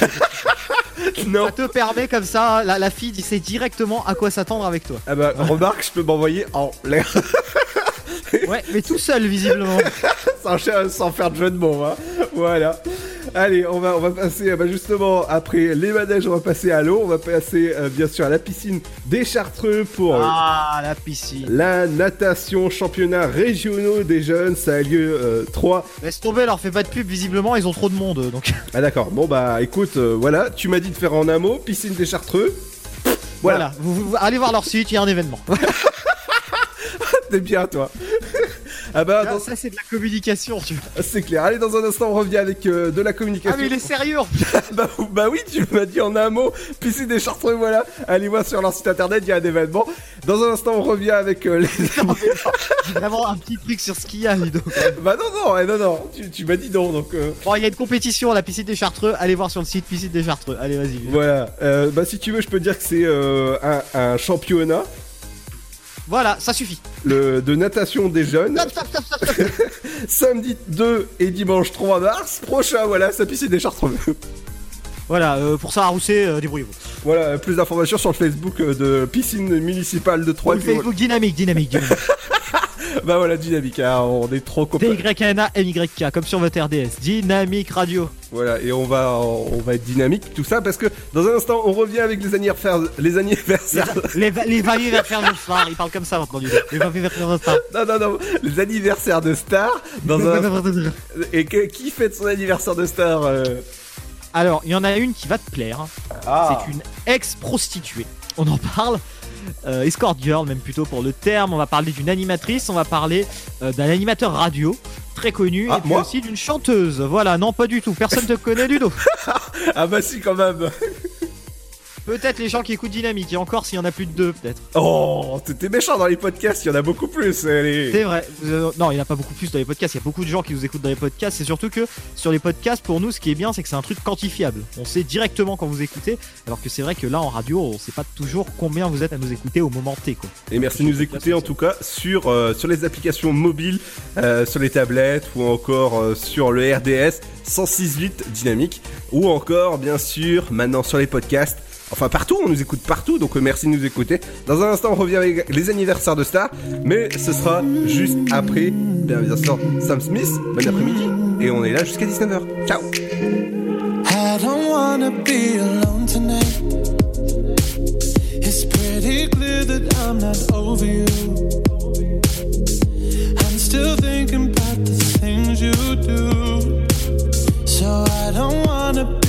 (laughs) non. Ça te permet comme ça, la, la fille sait directement à quoi s'attendre avec toi. Ah bah remarque, je peux m'envoyer en l'air. Ouais, mais tout seul visiblement. (laughs) sans, sans faire de jeu de mots, hein. Voilà. Allez, on va, on va passer, euh, bah, justement, après les manèges, on va passer à l'eau. On va passer, euh, bien sûr, à la piscine des Chartreux pour euh, Ah, la piscine. la natation championnat régionaux des jeunes. Ça a lieu euh, 3. Laisse tomber, leur fais pas de pub, visiblement ils ont trop de monde donc. Ah d'accord, bon bah écoute, euh, voilà, tu m'as dit de faire en un mot, piscine des Chartreux. Voilà, vous, vous- allez voir leur site, il y a un événement. (laughs) T'es bien toi. Ah bah, Ah, dans- ça c'est de la communication, tu vois. c'est clair. Allez, dans un instant, on revient avec euh, de la communication. Ah mais il est sérieux (laughs) bah, bah oui, tu m'as dit en un mot, piscine des Chartreux, voilà. Allez voir sur leur site internet, il y a un événement. Dans un instant, on revient avec euh, les... (laughs) J'ai vraiment un petit truc sur ce qu'il y a, Ludo. bah non, non, eh, non, non, tu, tu m'as dit non, donc... euh, Bon, il y a une compétition à la piscine des Chartreux, allez voir sur le site piscine des Chartreux. Allez, vas-y. Voilà, Euh, bah si tu veux, je peux dire que c'est un, un championnat Voilà, ça suffit. le, de natation des jeunes. Stop, stop, stop. (laughs) Samedi 2 et dimanche 3 mars prochain, voilà, sa piscine des Chartreux. Voilà, euh, pour Sarah Rousset, euh, débrouillez-vous. Voilà, plus d'informations sur le Facebook euh, de piscine municipale de Troyes. le Facebook dynamique, dynamique, dynamique. (laughs) bah voilà, dynamique, hein, on est trop copains. Comme sur votre RDS. Dynamique Radio. Voilà, et on va, on va être dynamique, tout ça, parce que dans un instant, on revient avec les anniversaires, les anniversaires. Les, les, les anniversaires de stars, il parle comme ça maintenant. Les anniversaires de stars. Non, non, non, les anniversaires de stars. Dans un... (laughs) Et que- qui fête son anniversaire de star euh? Alors, il y en a une qui va te plaire. Ah. C'est une ex-prostituée. On en parle. Euh, escort girl, même plutôt pour le terme. On va parler d'une animatrice. On va parler euh, d'un animateur radio très connu. Ah, et puis moi aussi d'une chanteuse. Voilà, non, pas du tout. Personne te connaît, Ludo. (laughs) Ah bah si, quand même. Peut-être les gens qui écoutent Dynamique. Et encore s'il y en a plus de deux, peut-être. Oh, t'es méchant dans les podcasts, il y en a beaucoup plus. allez. C'est vrai. Euh, non, il n'y en a pas beaucoup plus dans les podcasts. Il y a beaucoup de gens qui nous écoutent dans les podcasts. C'est surtout que sur les podcasts, pour nous, ce qui est bien, c'est que c'est un truc quantifiable. On sait directement quand vous écoutez. Alors que c'est vrai que là, en radio, on sait pas toujours combien vous êtes à nous écouter au moment T. Quoi. Et merci de nous écouter en tout cas sur, euh, sur les applications mobiles, euh, sur les tablettes ou encore sur le RDS 106.8 dynamique ou encore bien sûr maintenant sur les podcasts. Enfin partout, on nous écoute partout, donc euh, merci de nous écouter. Dans un instant, on revient avec les anniversaires de stars, mais ce sera juste après, bien, bien sûr, Sam Smith. Bon après-midi, et on est là jusqu'à 19h. Ciao I don't wanna be alone tonight. It's pretty clear that I'm not over you. I'm still thinking about the things you do. So I don't wanna be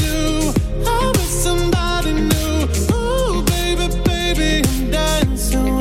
You.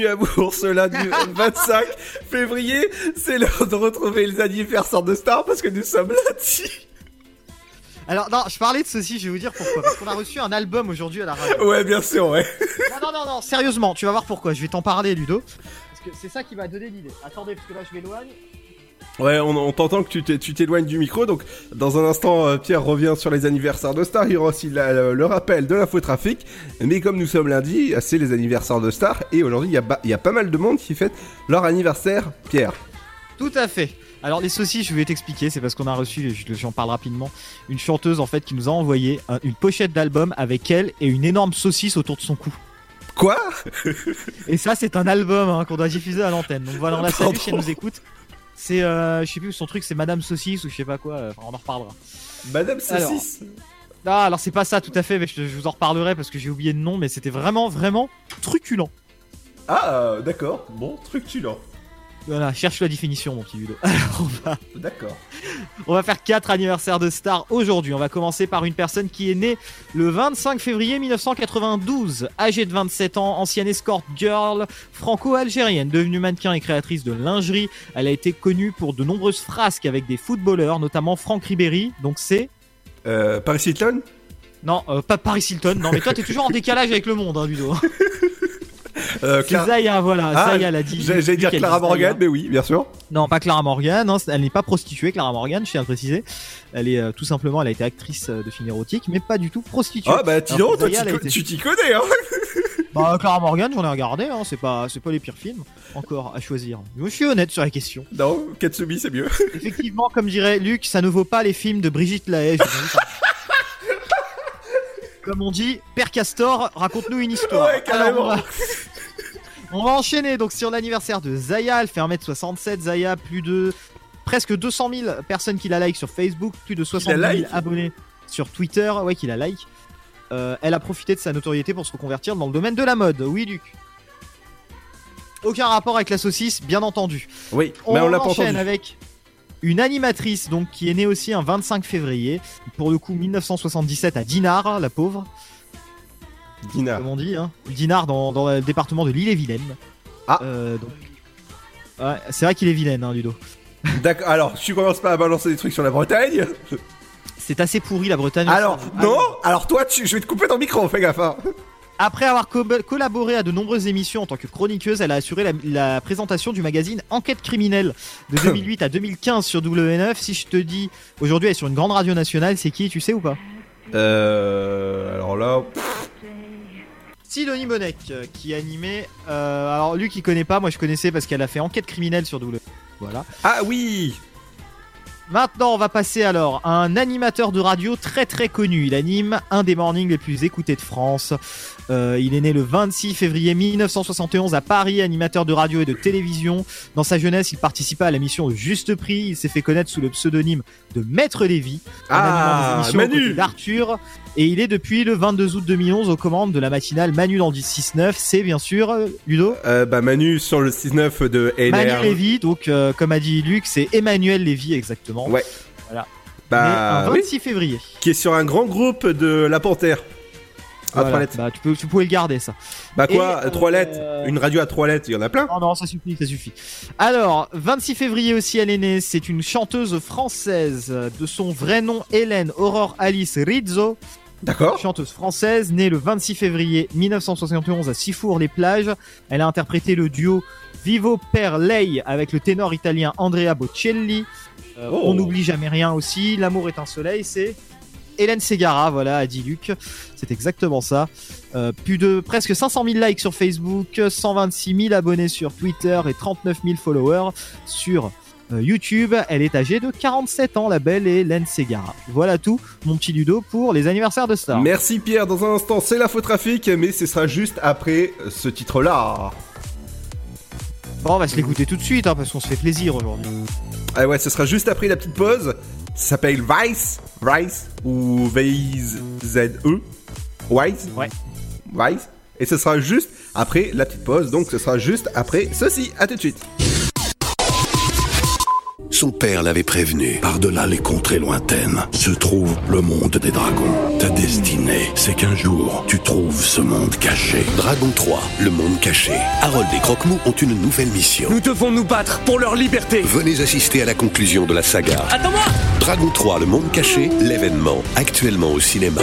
Bienvenue à vous pour ce lundi 25 février. C'est l'heure de retrouver les anniversaires de stars parce que nous sommes lundi. Alors, non, je parlais de ceci, je vais vous dire pourquoi. Parce qu'on a reçu un album aujourd'hui à la radio. Ouais, bien sûr, ouais. Non, non, non, non, sérieusement, tu vas voir pourquoi. Je vais t'en parler, Ludo. Parce que c'est ça qui m'a donné l'idée. Attendez, parce que là, je m'éloigne. Ouais, on, on t'entend que tu t'é- tu t'éloignes du micro, donc dans un instant, euh, Pierre revient sur les anniversaires de stars. Il y aura aussi la- le, le rappel de l'infotrafic. Mais comme nous sommes lundi, c'est les anniversaires de stars. Et aujourd'hui, il y, a ba- il y a pas mal de monde qui fête leur anniversaire, Pierre. Tout à fait. Alors les saucisses, je vais t'expliquer, c'est parce qu'on a reçu, je- j'en parle rapidement, une chanteuse en fait qui nous a envoyé un- une pochette d'album avec elle et une énorme saucisse autour de son cou. Quoi? Et ça, c'est un album hein, qu'on doit diffuser à l'antenne. Donc voilà, on la salue si elle nous écoute. C'est, euh, je sais plus, son truc, c'est Madame Saucisse ou je sais pas quoi. euh, Enfin, on en reparlera. Madame Alors, Saucisse Ah, alors c'est pas ça tout à fait, mais je, je vous en reparlerai parce que j'ai oublié le nom, mais c'était vraiment, vraiment truculent. Ah, d'accord. Bon, truc tulant. Voilà, cherche la définition, mon petit Ludo. (laughs) Alors, on va, D'accord. on va faire quatre anniversaires de stars aujourd'hui. On va commencer par une personne qui est née le 25 février 1992, âgée de 27 ans, ancienne escort girl franco-algérienne, devenue mannequin et créatrice de lingerie. Elle a été connue pour de nombreuses frasques avec des footballeurs, notamment Franck Ribéry. Donc c'est Euh, Paris Hilton? Non, euh, pas Paris Hilton. Non, mais toi, t'es toujours en décalage avec le monde, hein, Ludo. (laughs) Euh, C'est Clara- Zaya, voilà. Ah, Zaya l'a dit. J'allais dire Clara. Morgan, mais oui, bien sûr. Non, pas Clara Morgan. hein, elle n'est pas prostituée, Clara Morgan. Je tiens à le préciser. Elle est euh, tout simplement, elle a été actrice euh, de film érotique, mais pas du tout prostituée. Ah, bah, dis Alors donc, que toi, Zaya, tu été- t'y connais, hein (laughs) Bah, Clara Morgan, j'en ai regardé. Hein, c'est pas, c'est pas les pires films encore à choisir. Je suis honnête sur la question. Non, Katsumi, c'est mieux. (laughs) Effectivement, comme dirait Luc, ça ne vaut pas les films de Brigitte Lahaye. (laughs) Comme on dit, Père Castor, raconte-nous une histoire. Ouais, carrément. Alors, on, va... enchaîner donc sur l'anniversaire de Zaya. Elle fait 1m67. Zaya, plus de presque 200 000 personnes qui la like sur Facebook, plus de 70 000 like abonnés sur Twitter. Ouais, qui la like. Euh, elle a profité de sa notoriété pour se reconvertir dans le domaine de la mode. Oui, Luc. Aucun rapport avec la saucisse, bien entendu. Oui, On, mais on l'a pas entendu. avec une animatrice donc qui est née aussi un 25 février, pour le coup 1977 à Dinard, la pauvre. Dinard. Comme on dit, hein. Dinard dans, dans le département de l'île-et-Vilaine. Ah. Euh, donc... Ouais, c'est vrai qu'il est vilaine, hein, Ludo. D'accord, alors, tu commences pas à balancer des trucs sur la Bretagne? C'est assez pourri la Bretagne. Alors, Ah, non Alors, toi, tu... je vais te couper ton micro, fais gaffe, hein. Après avoir co- collaboré à de nombreuses émissions en tant que chroniqueuse, elle a assuré la, la présentation du magazine Enquête criminelle de (laughs) 2008 à 2015 sur W9. Si je te dis aujourd'hui elle est sur une grande radio nationale, c'est qui, tu sais ou pas? Euh. Alors là. Sidonie Bonek euh, qui animait. euh, alors lui qui connaît pas, moi je connaissais parce qu'elle a fait Enquête criminelle sur W. Voilà. Ah oui Maintenant, on va passer alors à un animateur de radio très très connu. Il anime un des mornings les plus écoutés de France. Euh, il est né le 26 février 1971 à Paris, animateur de radio et de télévision. Dans sa jeunesse, il participa à la mission Juste Prix. Il s'est fait connaître sous le pseudonyme de Maître Lévy. en Ah, animant des émissions d'Arthur. Et il est depuis le 22 août 2011 aux commandes de la matinale Manu dans le 10-6-9. C'est bien sûr euh, Ludo Euh, bah, Manu sur le 6-9 de LR. Manu Lévy, donc euh, comme a dit Luc, c'est Emmanuel Lévy exactement. Ouais. Voilà. Bah, Né un oui. 26 février. Qui est sur un grand groupe de La Panthère. À Voilà. trois lettres. Bah, tu, peux, tu pouvais le garder ça. Bah quoi, Et, euh, trois lettres? Une radio à trois lettres, il y en a plein. Non, non, ça suffit, ça suffit. Alors, 26 février aussi, elle est née. C'est une chanteuse française de son vrai nom, Hélène Aurore Alice Rizzo. D'accord. Chanteuse française, née le 26 février 1971 à Sifour-les-Plages. Elle a interprété le duo Vivo per lei avec le ténor italien Andrea Bocelli. Euh, Oh. On n'oublie jamais rien aussi. L'amour est un soleil, c'est Hélène Segara, voilà, a dit Luc. C'est exactement ça. Euh, plus de presque 500 000 likes sur Facebook, 126 000 abonnés sur Twitter et 39 000 followers sur YouTube. Elle est âgée de 47 ans, la belle Hélène Segara. Voilà tout, mon petit Ludo, pour les anniversaires de stars. Merci Pierre, dans un instant c'est l'info trafic, mais ce sera juste après ce titre-là. Bon, on va se l'écouter tout de suite, hein, parce qu'on se fait plaisir aujourd'hui. Ah ouais, ce sera juste après la petite pause. Ça s'appelle Vice, Vice ou Vice Z E, Vice. Ouais. Vice. Et ce sera juste après la petite pause, donc ce sera juste après ceci. À tout de suite. Son père l'avait prévenu. Par-delà les contrées lointaines se trouve le monde des dragons. Ta destinée, c'est qu'un jour, tu trouves ce monde caché. Dragon 3, le monde caché. Harold et Croque-Mou ont une nouvelle mission. Nous devons nous battre pour leur liberté. Venez assister à la conclusion de la saga. Attends-moi Dragon 3, le monde caché, l'événement, actuellement au cinéma.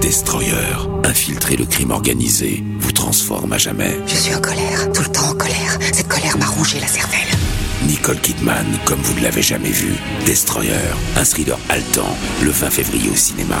Destroyer, infiltrer le crime organisé, vous transforme à jamais. Je suis en colère, tout le temps en colère. Cette colère m'a rongé la cervelle. Nicole Kidman, comme vous ne l'avez jamais vu. Destroyer, un thriller haletant, le 20 février au cinéma.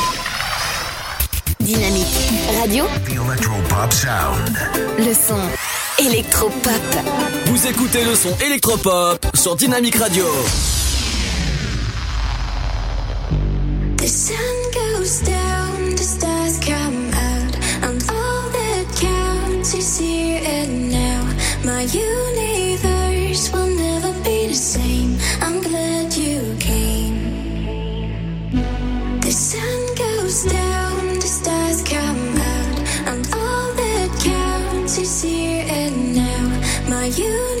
Dynamique Radio. Le son électropop. Vous écoutez le son électropop sur Dynamique Radio. The sun goes down, the stars come out, and all that counts is here and now. My universe will never be the same. I'm glad My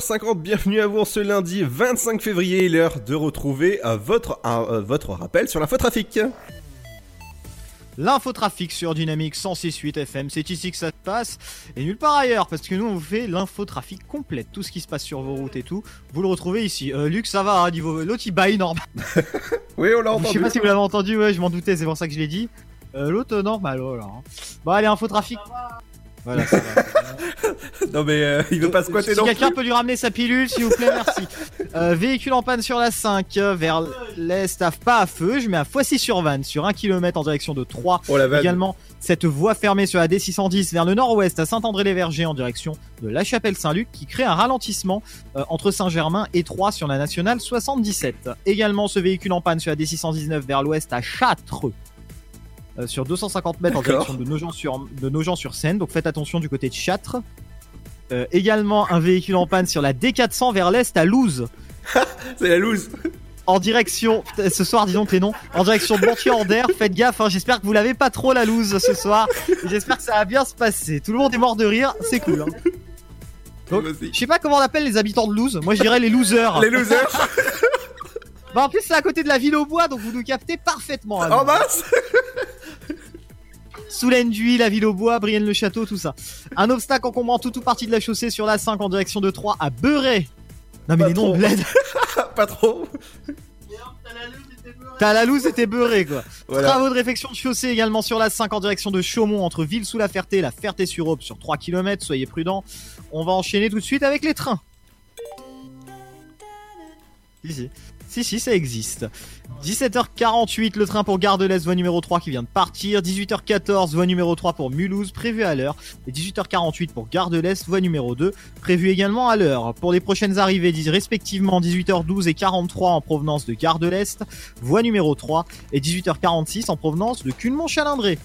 17h50, bienvenue à vous en ce lundi 25 février, l'heure de retrouver euh, votre, euh, votre rappel sur l'infotrafic. L'infotrafic sur Dynamique 106.8 FM, c'est ici que ça se passe et nulle part ailleurs parce que nous on vous fait l'infotrafic complète, tout ce qui se passe sur vos routes et tout, vous le retrouvez ici. Euh, Luc, ça va, hein, niveau l'autre il baille normal. (laughs) Oui, on l'a Je entendu. sais pas si vous l'avez entendu, ouais, je m'en doutais, c'est pour ça que je l'ai dit. Euh, l'autre euh, normal, voilà. hein. Bon, allez, infotrafic. Voilà, ça va. (laughs) Non mais euh, il veut pas squatter Si non quelqu'un peut lui ramener sa pilule, s'il vous plaît, merci. (laughs) Euh, véhicule en panne sur la 5 euh, vers l'est, à- pas à feu. Je mets à Foissy sur Vannes sur 1 km en direction de 3. Oh la vanne. Également, cette voie fermée sur la D610 vers le nord-ouest à Saint-André-les-Vergers en direction de La Chapelle-Saint-Luc qui crée un ralentissement euh, entre Saint-Germain et Troyes sur la nationale 77. Également, ce véhicule en panne sur la D619 vers l'ouest à Châtres. Euh, sur 250 mètres en direction de Nogent sur de Nogent Seine, donc faites attention du côté de Châtres. Euh, également un véhicule en panne sur la D400 vers l'est à Louz. (laughs) C'est la loose. En direction, putain, ce soir disons que les noms, en direction de Montier-en-Der, faites gaffe, hein, j'espère que vous l'avez pas trop la loose ce soir. J'espère que ça va bien se passer. Tout le monde est mort de rire, c'est cool. hein. Donc, je sais pas comment on appelle les habitants de Louz, moi je dirais les losers. Les losers. (laughs) Bah en plus c'est à côté de la ville au bois, donc vous nous captez parfaitement. En masse Soulaine d'Huy, la ville au bois, Brienne-le-Château, tout ça. Un obstacle encombrant toute ou partie de la chaussée sur la 5 en direction de 3 à Beuret. Non mais les noms de bled. (laughs) pas trop. T'as la loose et t'es beurré quoi. Voilà. Travaux de réfection de chaussée également sur la 5 en direction de Chaumont entre Ville-sous-la-Ferté et la Ferté-sur-Aube sur 3 km, soyez prudents. On va enchaîner tout de suite avec les trains. Si, si. Si, ça existe. 17h48, le train pour Gare de l'Est, voie numéro 3 qui vient de partir. 18h14, voie numéro 3 pour Mulhouse, prévu à l'heure. Et 18h48 pour Gare de l'Est, voie numéro 2, prévu également à l'heure. Pour les prochaines arrivées, respectivement 18h12 et 43 en provenance de Gare de l'Est, voie numéro 3, et 18h46 en provenance de Culmont-Chalindré.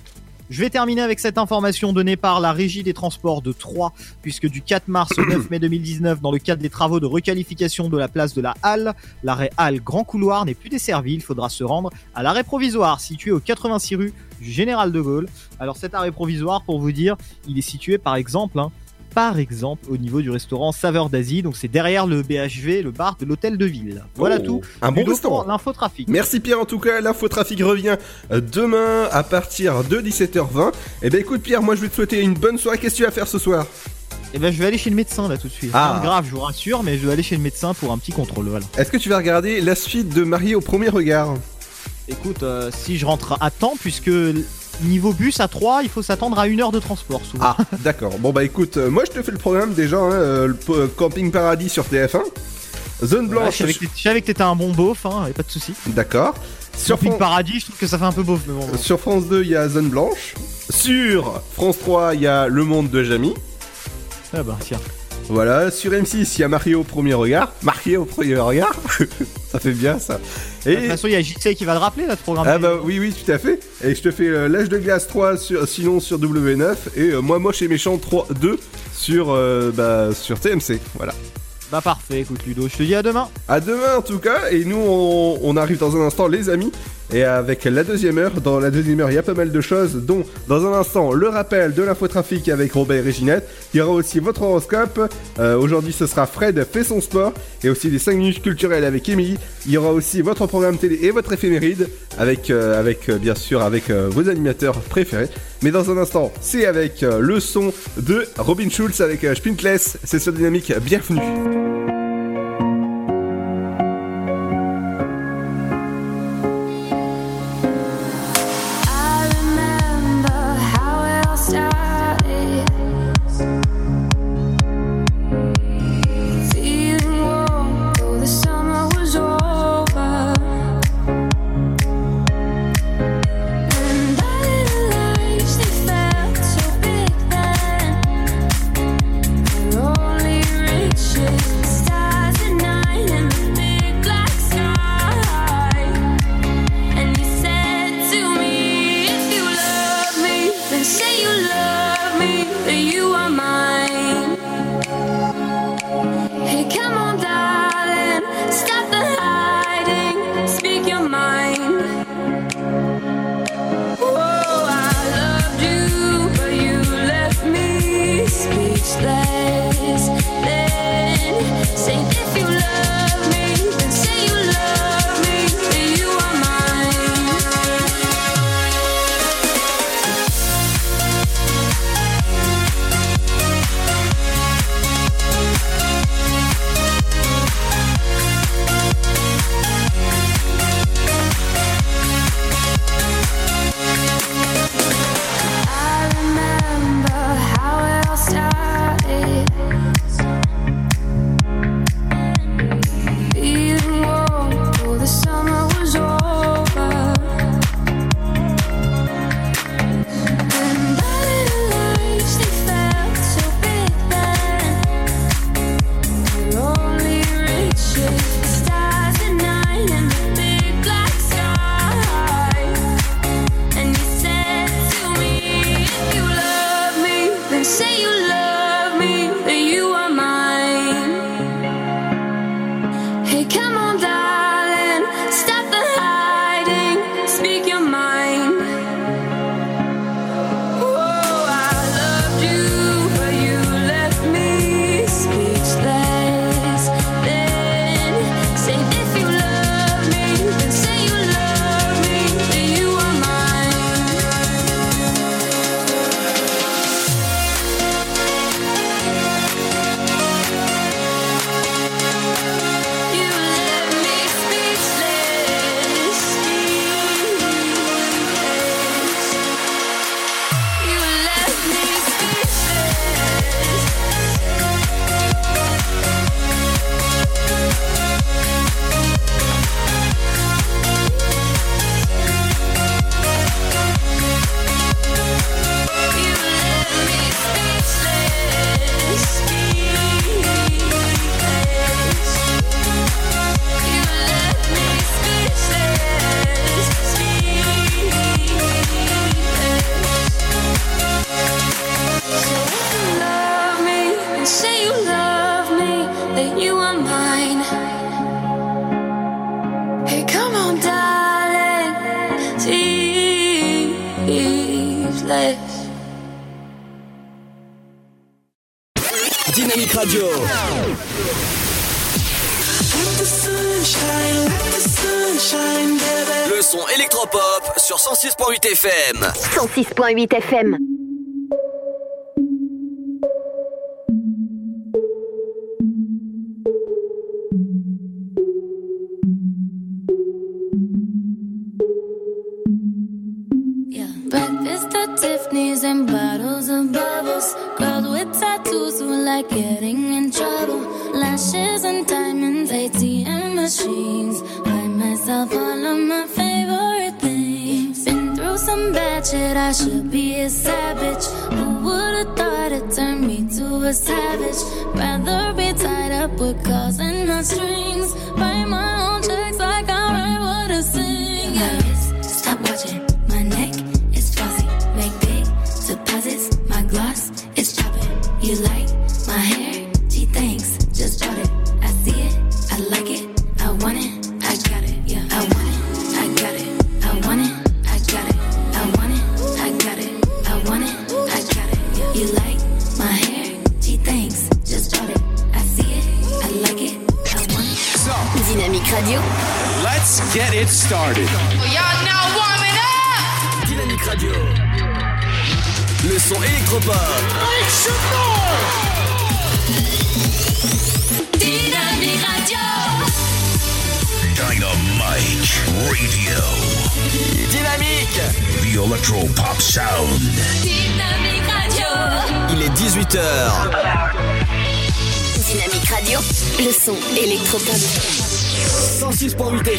Je vais terminer avec cette information donnée par la Régie des Transports de Troyes, puisque du 4 mars au 9 mai 2019, dans le cadre des travaux de requalification de la place de la Halle, l'arrêt Halle Grand Couloir n'est plus desservi. Il faudra se rendre à l'arrêt provisoire situé au 86 rue du Général de Gaulle. Alors cet arrêt provisoire, pour vous dire, il est situé par exemple, hein, par exemple, au niveau du restaurant Saveur d'Asie. Donc c'est derrière le BHV, le bar de l'hôtel de ville. Voilà Oh, tout. Un bon restaurant. pour L'infotrafic. Merci Pierre en tout cas, l'infotrafic revient euh, demain à partir de 17h20. Et ben écoute Pierre, moi je vais te souhaiter une bonne soirée. Qu'est-ce que tu vas faire ce soir? Et ben je vais aller chez le médecin là tout de suite. Ah. Rien de grave, je vous rassure, mais je vais aller chez le médecin pour un petit contrôle. Voilà. Est-ce que tu vas regarder la suite de Marié au premier regard? Écoute, euh, si je rentre à temps, puisque niveau bus à 3, il faut s'attendre à une heure de transport souvent. Ah d'accord, bon bah écoute, euh, moi je te fais le programme déjà, hein, euh, le euh, Camping Paradis sur TF1. Zone Blanche, je savais que t'étais- je savais que t'étais un bon beauf, hein, y a pas de souci. d'accord. Sur, Camping Fran- Paradis, je trouve que ça fait un peu beauf, mais bon. bon. sur France 2 il y a Zone Blanche. Sur France 3 il y a Le Monde de Jamie. Ah bah tiens. Voilà, sur M6 il y a Marié au premier regard. Marié au premier regard (laughs) Ça fait bien ça. De Et... toute façon, il y a JC qui va le rappeler là, ce programme. Ah bah oui oui tout à fait et je te fais euh, l'âge de glace 3 sur, sinon sur W9 et euh, moi moche et méchant 3 2 sur euh, bah sur TMC voilà. Bah parfait, écoute Ludo, je te dis à demain. À demain en tout cas et nous on, on arrive dans un instant les amis et avec la deuxième heure dans la deuxième heure il y a pas mal de choses dont dans un instant le rappel de l'infotrafic avec Robert et Ginette. Il y aura aussi votre horoscope. Euh, aujourd'hui ce sera Fred fait son sport. Et aussi des 5 minutes culturelles avec Émilie. Il y aura aussi votre programme télé et votre éphéméride avec euh, avec euh, bien sûr avec vos animateurs préférés. Mais dans un instant c'est avec le son de Robin Schulz avec Spintless c'est sur Dynamique. Bienvenue ashes 106.8 FM. Breakfast at Tiffany's and bottles of bubbles. Girls with tattoos who like getting in trouble. Bad I should be a savage. Who would've thought it turned me to a savage? Rather be tied up with calls and not strings. Write my own checks like I write what I sing. Yeah. Stop watching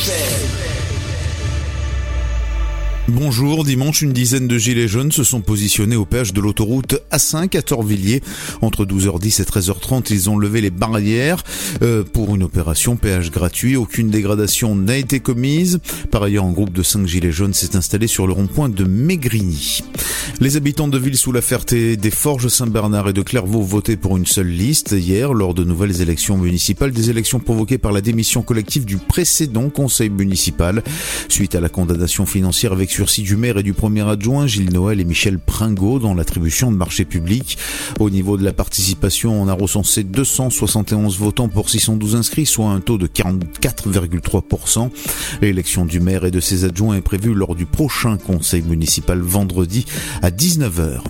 106.8 FM. Bonjour, dimanche, une dizaine de gilets jaunes se sont positionnés au péage de l'autoroute A5 à Torvilliers. Entre 12h10 et 13h30, ils ont levé les barrières euh, pour une opération péage gratuit. Aucune dégradation n'a été commise. Par ailleurs, un groupe de 5 gilets jaunes s'est installé sur le rond-point de Maigrigny. Les habitants de Ville sous la Ferté, des Forges Saint-Bernard et de Clairvaux votaient pour une seule liste hier lors de nouvelles élections municipales, des élections provoquées par la démission collective du précédent conseil municipal suite à la condamnation financière avec sursis du maire et du premier adjoint Gilles Noël et Michel Pringot dans l'attribution de marchés publics. Au niveau de la participation, on a recensé 271 votants pour 612 inscrits, soit un taux de 44,3%. L'élection du maire et de ses adjoints est prévue lors du prochain conseil municipal vendredi à 19h.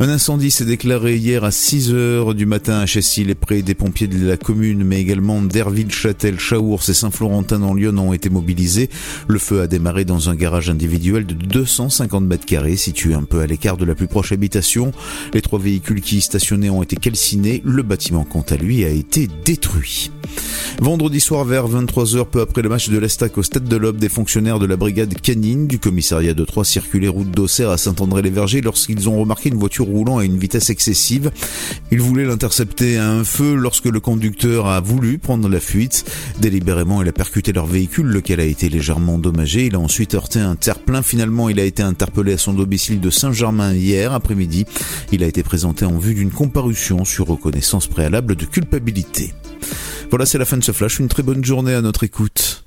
Un incendie s'est déclaré hier à 6h du matin à Chessy. Les près des pompiers de la commune, mais également d'Herville, Châtel, Chaours et Saint-Florentin dans Lyon ont été mobilisés. Le feu a démarré dans un garage individuel de 250 mètres carrés situé un peu à l'écart de la plus proche habitation. Les trois véhicules qui y stationnaient ont été calcinés. Le bâtiment, quant à lui, a été détruit. Vendredi soir vers 23h, peu après le match de l'Estac au Stade de l'Aube, des fonctionnaires de la brigade canine du commissariat de Troyes circulaient route d'Auxerre à Saint-André-les-Vergers lorsqu'ils ont remarqué une voiture roulant à une vitesse excessive. Ils voulaient l'intercepter à un feu lorsque le conducteur a voulu prendre la fuite. Délibérément, il a percuté leur véhicule, lequel a été légèrement endommagé. Il a ensuite heurté un terre-plein. Finalement, il a été interpellé à son domicile de Saint-Germain hier après-midi. Il a été présenté en vue d'une comparution sur reconnaissance préalable de culpabilité. Voilà, c'est la fin de ce flash. Une très bonne journée à notre écoute.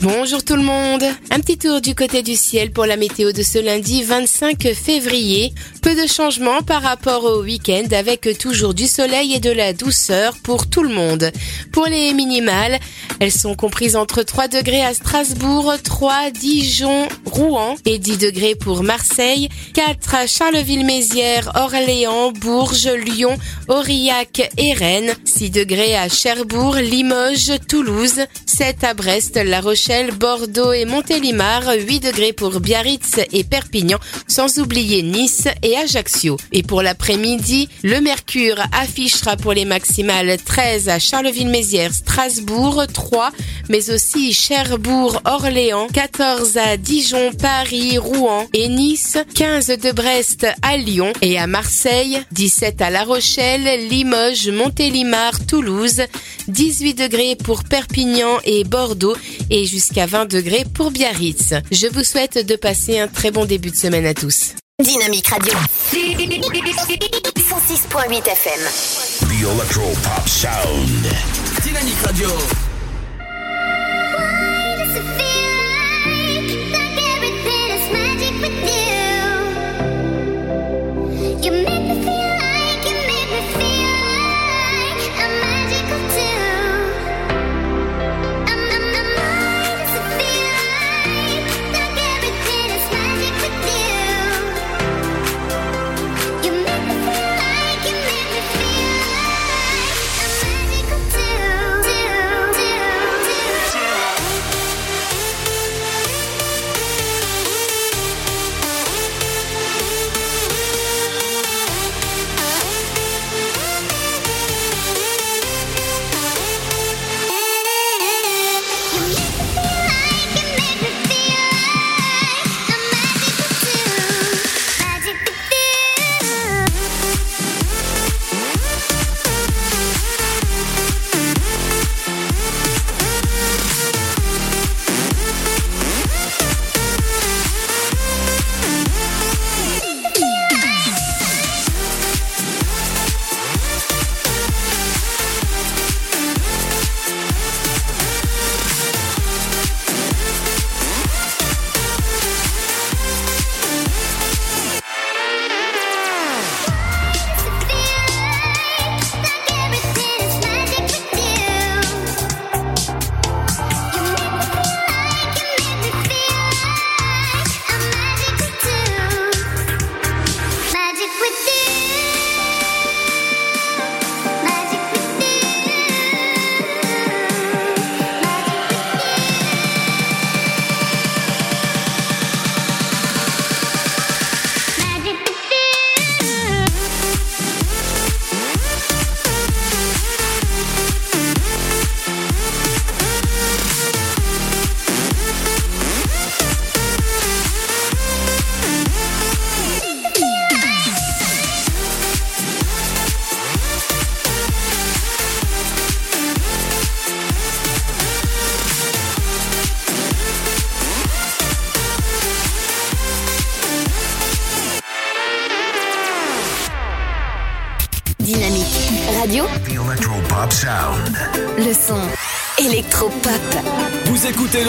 Bonjour tout le monde. Un petit tour du côté du ciel pour la météo de ce lundi 25 février. Peu de changements par rapport au week-end avec toujours du soleil et de la douceur pour tout le monde. Pour les minimales, elles sont comprises entre 3 degrés à Strasbourg, 3 Dijon, Rouen et 10 degrés pour Marseille, 4 à Charleville-Mézières, Orléans, Bourges, Lyon, Aurillac et Rennes, 6 degrés à Cherbourg, Limoges, Toulouse, 7 à Brest, La Rochelle, Bordeaux et Montélimar, 8 degrés pour Biarritz et Perpignan, sans oublier Nice et Ajaccio. Et pour l'après-midi, le mercure affichera pour les maximales 13 à Charleville-Mézières, Strasbourg, 3, mais aussi Cherbourg, Orléans, 14 à Dijon, Paris, Rouen et Nice, 15 de Brest à Lyon et à Marseille, 17 à La Rochelle, Limoges, Montélimar, Toulouse, 18 degrés pour Perpignan et Bordeaux et 20 degrés pour Biarritz. Je vous souhaite de passer un très bon début de semaine à tous. Dynamique Radio. 106.8 FM. The Electro Pop Sound. Dynamique Radio. You make me feel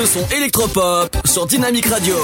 son électropop sur Dynamic Radio.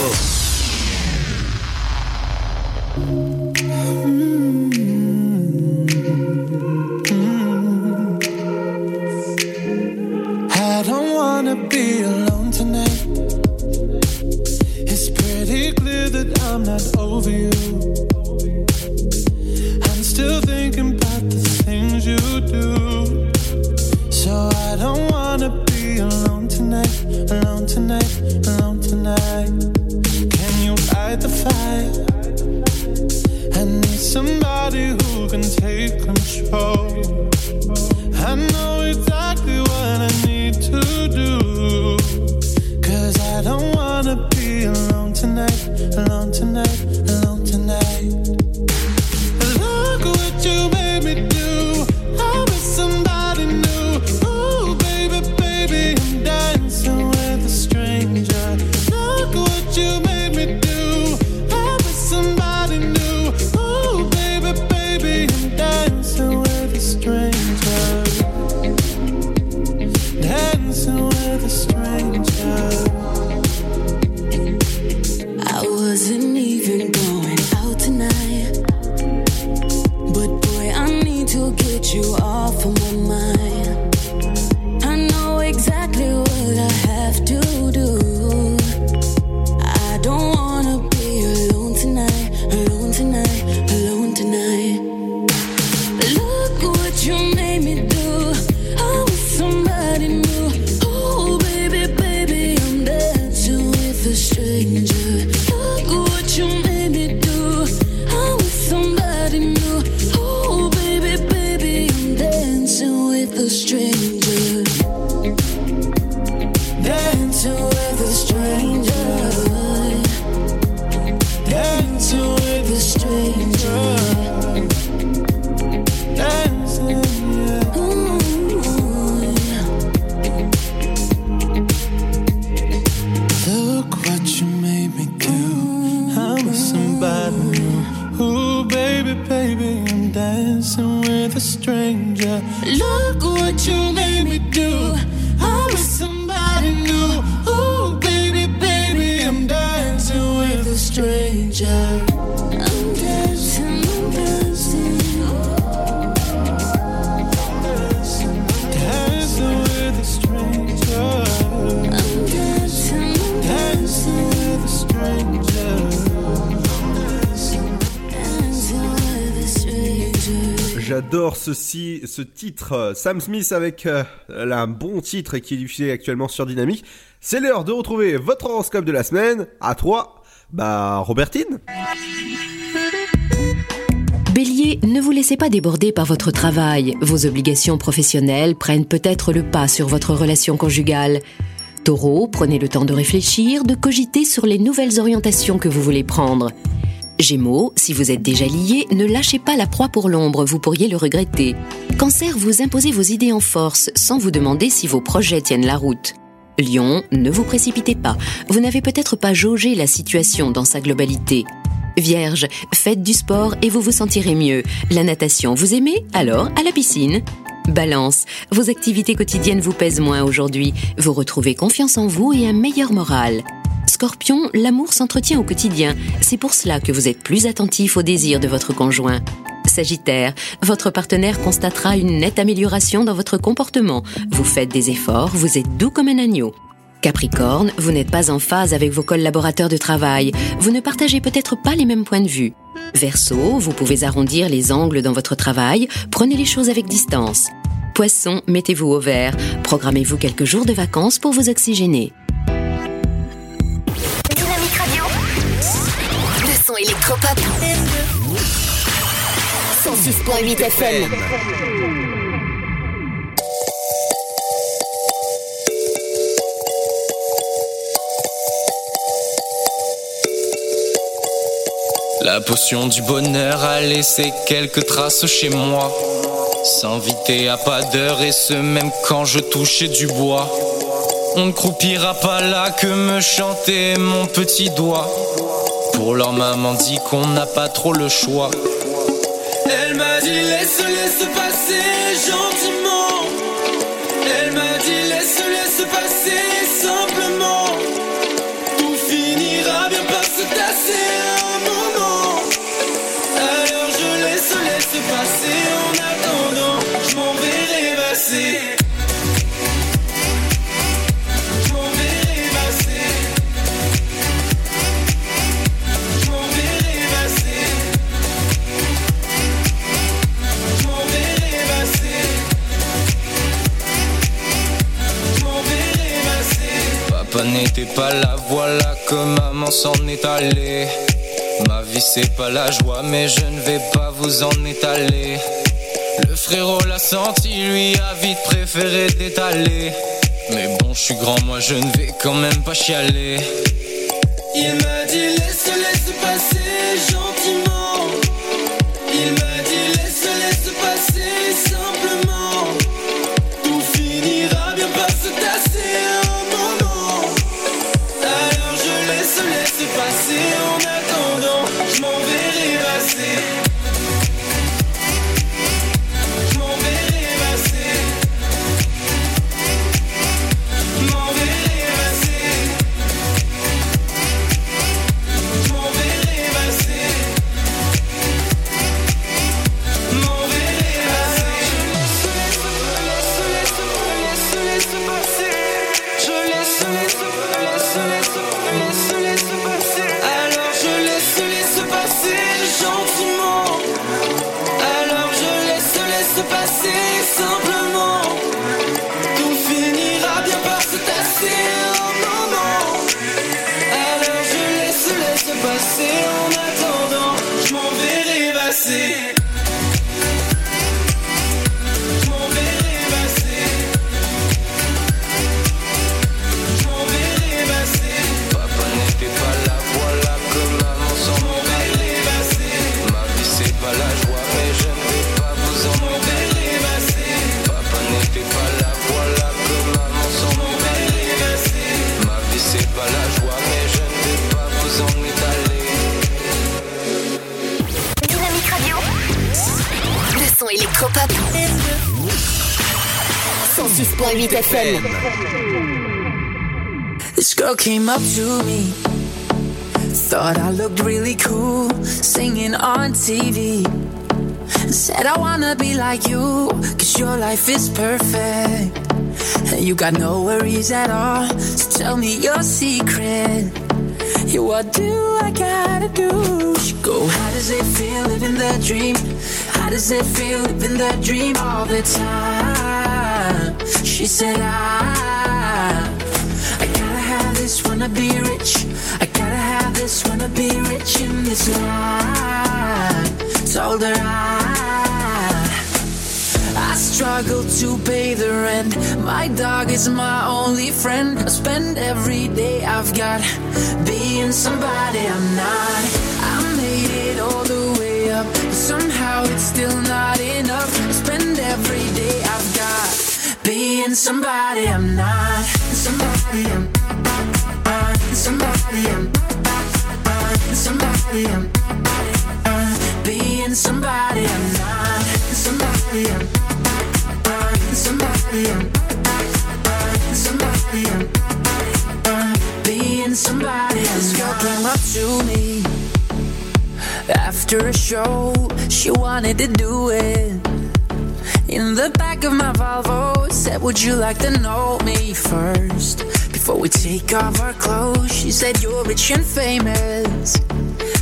Ce titre, euh, Sam Smith avec euh, un bon titre qui est diffusé actuellement sur Dynamique. C'est l'heure de retrouver votre horoscope de la semaine. À toi, bah Robertine. Bélier, ne vous laissez pas déborder par votre travail. Vos obligations professionnelles prennent peut-être le pas sur votre relation conjugale. Taureau, prenez le temps de réfléchir, de cogiter sur les nouvelles orientations que vous voulez prendre. Gémeaux, si vous êtes déjà lié, ne lâchez pas la proie pour l'ombre, vous pourriez le regretter. Cancer, vous imposez vos idées en force, sans vous demander si vos projets tiennent la route. Lion, ne vous précipitez pas, vous n'avez peut-être pas jaugé la situation dans sa globalité. Vierge, faites du sport et vous vous sentirez mieux. La natation, vous aimez? Alors, à la piscine. Balance, vos activités quotidiennes vous pèsent moins aujourd'hui. Vous retrouvez confiance en vous et un meilleur moral. Scorpion, l'amour s'entretient au quotidien. C'est pour cela que vous êtes plus attentif aux désirs de votre conjoint. Sagittaire, votre partenaire constatera une nette amélioration dans votre comportement. Vous faites des efforts, vous êtes doux comme un agneau. Capricorne, vous n'êtes pas en phase avec vos collaborateurs de travail. Vous ne partagez peut-être pas les mêmes points de vue. Verseau, vous pouvez arrondir les angles dans votre travail. Prenez les choses avec distance. Poisson, mettez-vous au vert. Programmez-vous quelques jours de vacances pour vous oxygéner. Le son électropop. 106.8 FM. La potion du bonheur a laissé quelques traces chez moi. S'inviter à pas d'heure et ce même quand je touchais du bois. On ne croupira pas là que me chanter mon petit doigt. Pour leur maman dit qu'on n'a pas trop le choix. Elle m'a dit laisse, laisse n'était pas là, voilà que maman s'en est allée. Ma vie c'est pas la joie, mais je ne vais pas vous en étaler. Le frérot l'a senti, lui a vite préféré d'étaler. Mais bon, je suis grand, moi je ne vais quand même pas chialer. Il m'a dit laisse, laisse passer gentiment. Il m'a dit laisse, laisse passer simplement. Girl came up to me. Thought I looked really cool singing on TV. Said I wanna be like you, cause your life is perfect. And you got no worries at all. So tell me your secret. Yeah, what do I gotta do? She go, How does it feel living the dream? How does it feel living the dream all the time? She said, I, wanna be rich. I gotta have this, wanna be rich in this life. Told her I, I struggle to pay the rent. My dog is my only friend. I spend every day I've got being somebody I'm not. I made it all the way up, but somehow it's still not enough. I spend every day I've got being somebody I'm not. After a show. She wanted to do it. In the back of my Volvo, said, Would you like to know me first? Before we take off our clothes, she said, You're rich and famous.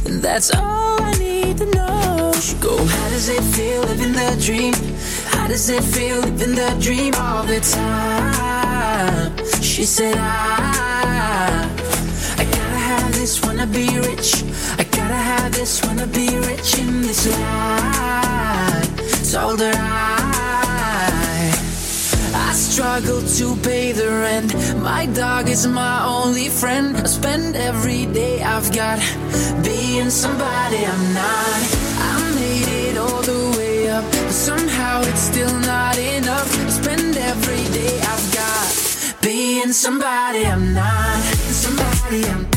And that's all I need to know. She go, How does it feel living the dream? How does it feel living the dream all the time? She said, I, I gotta have this, wanna be rich. I this, wanna be rich in this life. Told her I, I struggle to pay the rent. My dog is my only friend. I spend every day I've got being somebody I'm not. I made it all the way up, but somehow it's still not enough. I spend every day I've got being somebody I'm not. Somebody I'm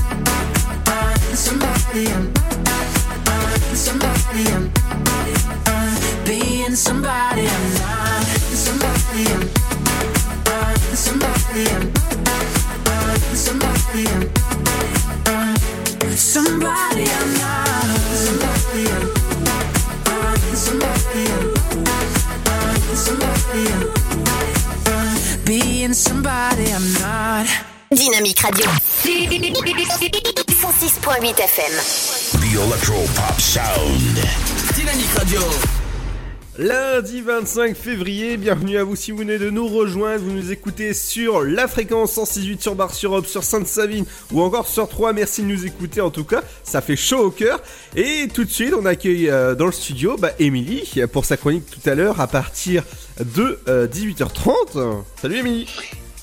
somebody I'm somebody Dynamique Radio. 106.8 FM. The Electro Pop Sound. Dynamique Radio. Lundi 25 février, bienvenue à vous si vous venez de nous rejoindre, vous nous écoutez sur la fréquence 168 sur Bar sur Aube, sur Sainte-Savine ou encore sur 3, merci de nous écouter en tout cas, ça fait chaud au cœur. Et tout de suite on accueille euh, dans le studio bah, Émilie pour sa chronique tout à l'heure à partir de euh, 18h30. Salut Émilie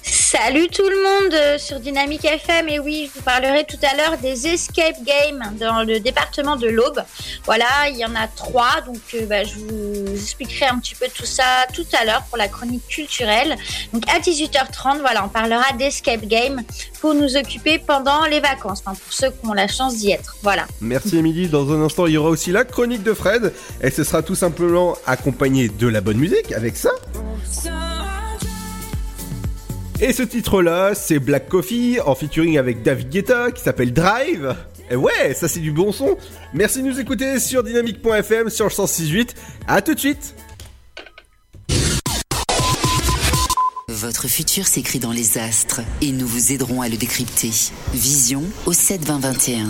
Salut tout le monde euh, sur Dynamique FM et oui, je vous parlerai tout à l'heure des escape games dans le département de l'Aube. Voilà, il y en a trois, donc euh, bah, je vous expliquerai un petit peu tout ça tout à l'heure pour la chronique culturelle. Donc à 18h30, voilà, on parlera d'escape game pour nous occuper pendant les vacances, enfin, pour ceux qui ont la chance d'y être. Voilà. Merci Émilie, dans un instant il y aura aussi la chronique de Fred et ce sera tout simplement accompagné de la bonne musique avec ça. Et ce titre-là, c'est Black Coffee en featuring avec David Guetta qui s'appelle Drive. Et ouais, ça c'est du bon son. Merci de nous écouter sur dynamique.fm sur le 1068. À tout de suite. Votre futur s'écrit dans les astres et nous vous aiderons à le décrypter. Vision au 72021.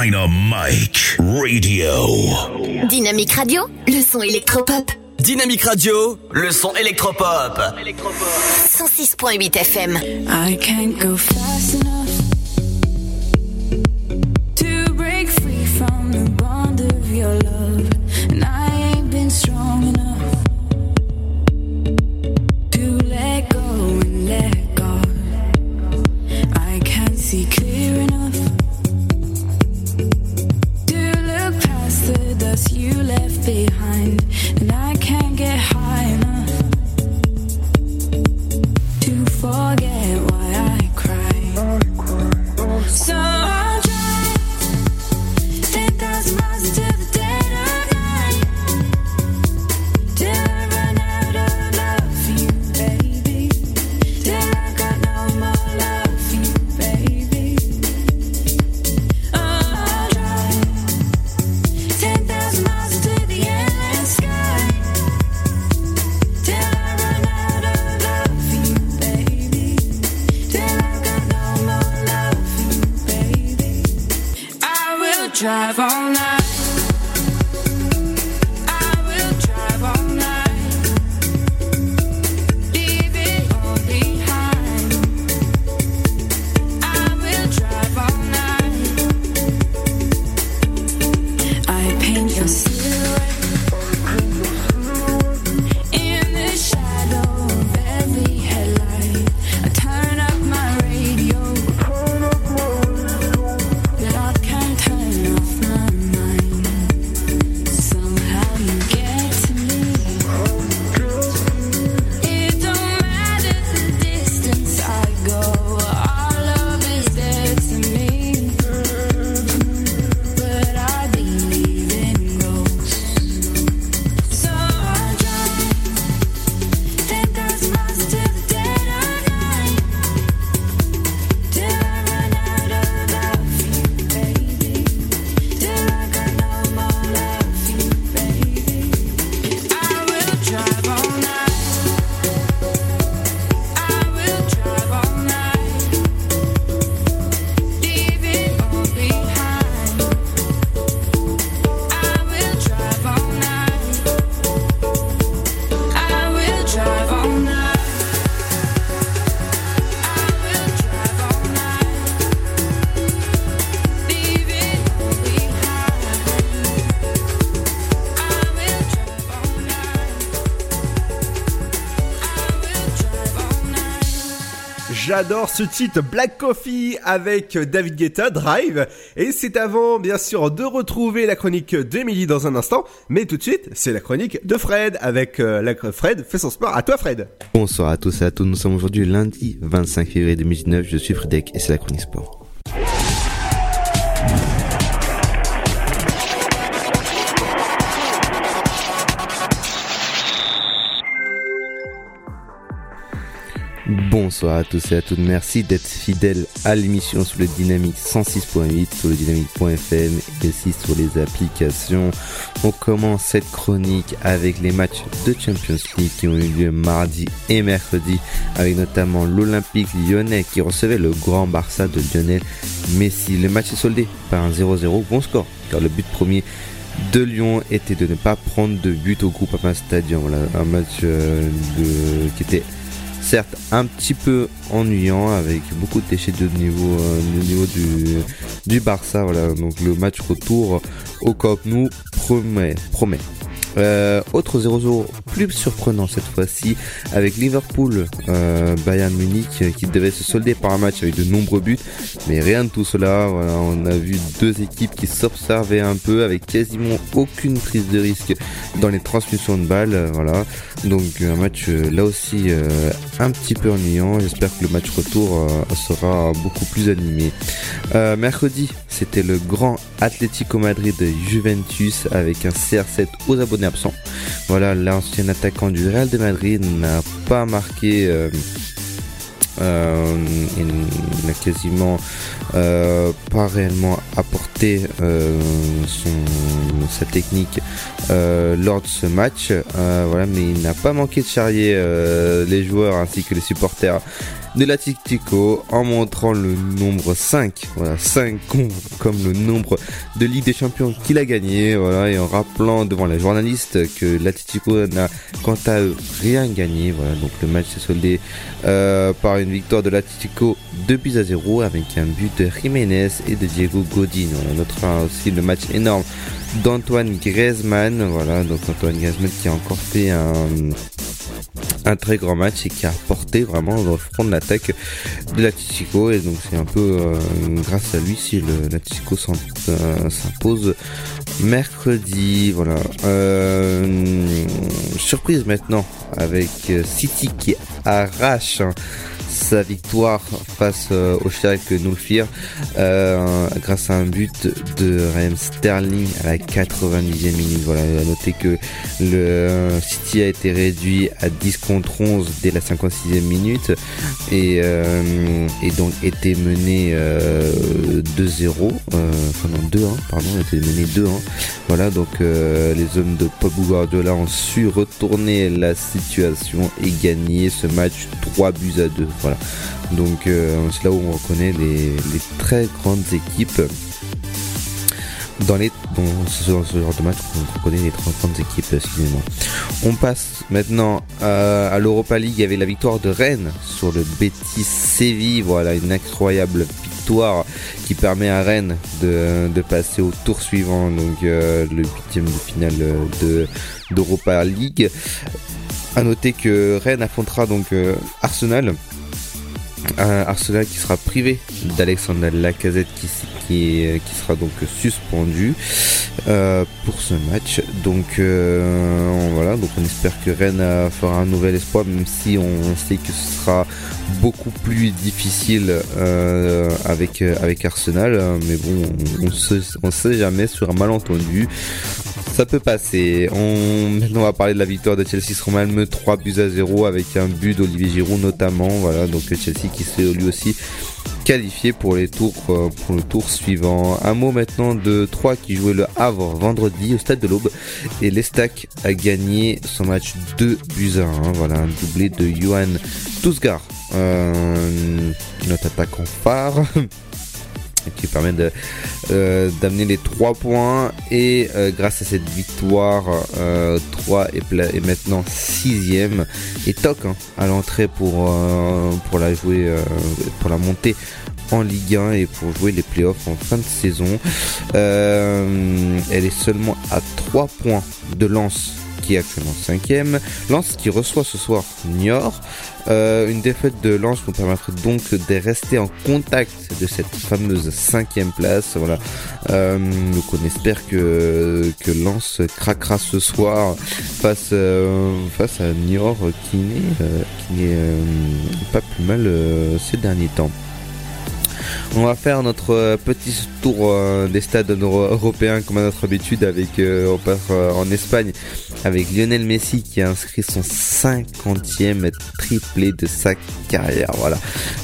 Dynamite Radio. Dynamique Radio, le son électropop. Dynamique Radio, le son électropop. 106.8 FM. I can't go fast J'adore ce titre Black Coffee avec David Guetta, Drive. Et c'est avant, bien sûr, de retrouver la chronique d'Emily dans un instant. Mais tout de suite, c'est la chronique de Fred avec euh, la Fred fait son sport. À toi, Fred. Bonsoir à tous et à toutes. Nous sommes aujourd'hui lundi 25 février 2019. Je suis Frédéric et c'est la chronique sport. Bonsoir à tous et à toutes. Merci d'être fidèles à l'émission sur le Dynamique 106.8, sur le dynamique.fm et aussi sur les applications. On commence cette chronique avec les matchs de Champions League qui ont eu lieu mardi et mercredi avec notamment l'Olympique lyonnais qui recevait le grand Barça de Lionel Messi. Le match est soldé par un 0-0, bon score car le but premier de Lyon était de ne pas prendre de but au groupe Groupama Stadium. Voilà, un match euh, qui était certes un petit peu ennuyant avec beaucoup de déchets de niveau, euh, au niveau du, du Barça. Voilà, donc le match retour au Camp Nou promet. promet. Euh, autre 0-0 plus surprenant cette fois-ci avec Liverpool euh, Bayern Munich euh, qui devait se solder par un match avec de nombreux buts. Mais rien de tout cela on a vu deux équipes qui s'observaient un peu avec quasiment aucune prise de risque dans les transmissions de balles voilà. Donc un match là aussi un petit peu ennuyant. J'espère que le match retour sera beaucoup plus animé. Mercredi c'était le grand Atlético Madrid Juventus avec un CR7 aux abonnés absents. Voilà, l'ancien attaquant du Real de Madrid n'a pas marqué. Euh, euh, il n'a quasiment euh, pas réellement apporté euh, son, sa technique euh, lors de ce match. Euh, voilà, mais il n'a pas manqué de charrier euh, les joueurs ainsi que les supporters de l'Atletico en montrant le nombre 5, voilà, 5 comme, le nombre de Ligue des Champions qu'il a gagné, voilà, et en rappelant devant les journalistes que l'Atletico n'a quant à eux rien gagné, voilà, donc le match s'est soldé euh, par une victoire de l'Atletico 2 buts à 0 avec un but de Jiménez et de Diego Godin. On notera aussi le match énorme d'Antoine Griezmann, voilà, donc Antoine Griezmann qui a encore fait un très grand match et qui a porté vraiment le front de l'attaque de l'Atletico et donc c'est un peu euh, grâce à lui si l'Atletico euh, s'impose mercredi. Voilà euh, surprise maintenant avec City qui arrache sa victoire face euh, au Schalke Nulfir euh, grâce à un but de Raheem Sterling à la 90e minute. Voilà, à noter que le City a été réduit à 10 contre 11 dès la 56e minute et, euh, donc était mené 2-0, enfin non 2-1, pardon, était mené 2-1. Voilà, donc les hommes de Pop Guardiola ont su retourner la situation et gagner ce match 3 buts à 2. Voilà. Donc euh, c'est là où on reconnaît les, très grandes équipes. Dans, les, dans ce, genre de match, on reconnaît les très grandes équipes, excusez-moi. On passe maintenant à, à l'Europa League avec la victoire de Rennes sur le Betis Séville. Voilà, une incroyable victoire qui permet à Rennes de, de passer au tour suivant, donc euh, le huitième de finale de d'Europa League. À noter que Rennes affrontera donc euh, Arsenal Arsenal qui sera privé d'Alexandre Lacazette qui, qui, qui sera donc suspendu euh, pour ce match. Donc euh, voilà, donc on espère que Rennes fera un nouvel espoir, même si on sait que ce sera beaucoup plus difficile euh, avec avec Arsenal. Mais bon, on, sait, on sait jamais sur un malentendu ça peut passer. On, maintenant, on va parler de la victoire de Chelsea sur Malmö, 3 buts à 0 avec un but d'Olivier Giroud notamment. Voilà, donc Chelsea qui s'est lui aussi qualifié pour les tours pour le tour suivant. Un mot maintenant de 3 qui jouait le Havre vendredi au stade de l'Aube et l'Estac a gagné son match 2 buts à 1. Voilà un doublé de Johan Tousgar, euh, notre attaquant phare. (laughs) qui permet de euh, d'amener les 3 points. Et euh, grâce à cette victoire euh, 3 est, est maintenant 6ème et toc hein, à l'entrée pour euh, pour la jouer pour la montée en Ligue 1 et pour jouer les playoffs en fin de saison. Elle est seulement à 3 points de lance qui actuellement cinquième. Lens qui reçoit ce soir Niort. Euh, une défaite de Lens nous permettrait donc de rester en contact de cette fameuse cinquième place. Voilà. Euh, donc on espère que que Lens craquera ce soir face euh, face à Niort qui n'est qui n'est pas plus mal ces derniers temps. On va faire notre euh, petit tour euh, des stades euro- européens comme à notre habitude avec euh, en Espagne avec Lionel Messi qui a inscrit son 50e triplé de sa carrière. Voilà.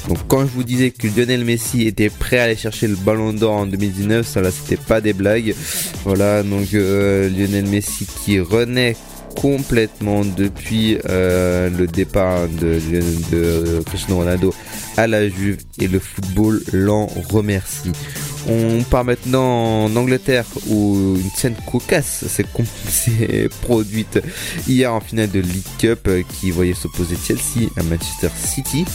Donc quand je vous disais que Lionel Messi était prêt à aller chercher le Ballon d'Or en 2019, ça là c'était pas des blagues. Voilà, donc Lionel Messi qui renaît complètement depuis euh, le départ de, Cristiano Ronaldo à la Juve et le football l'en remercie. On part maintenant en Angleterre où une scène cocasse s'est (laughs) produite hier en finale de League Cup euh, qui voyait s'opposer Chelsea à Manchester City.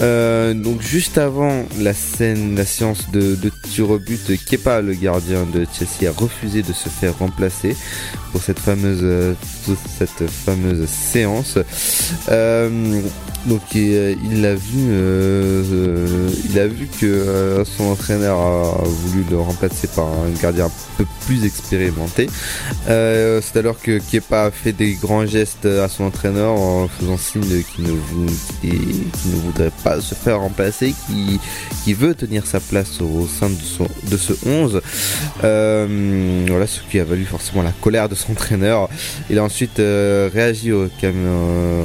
Euh, donc juste avant la scène, la séance de, de tir au but, Kepa, le gardien de Chelsea, a refusé de se faire remplacer pour cette fameuse, cette fameuse séance. Euh, donc il l'a vu, euh, il a vu que son entraîneur a voulu le remplacer par un gardien un peu plus expérimenté. C'est alors que Kepa a fait des grands gestes à son entraîneur en faisant signe qu'il ne, ne voudrait pas se faire remplacer, qui qui veut tenir sa place au sein de, son, de ce 11. Euh, voilà, ce qui a valu forcément la colère de son (laughs) entraîneur. Il a ensuite euh, réagi au cam- euh,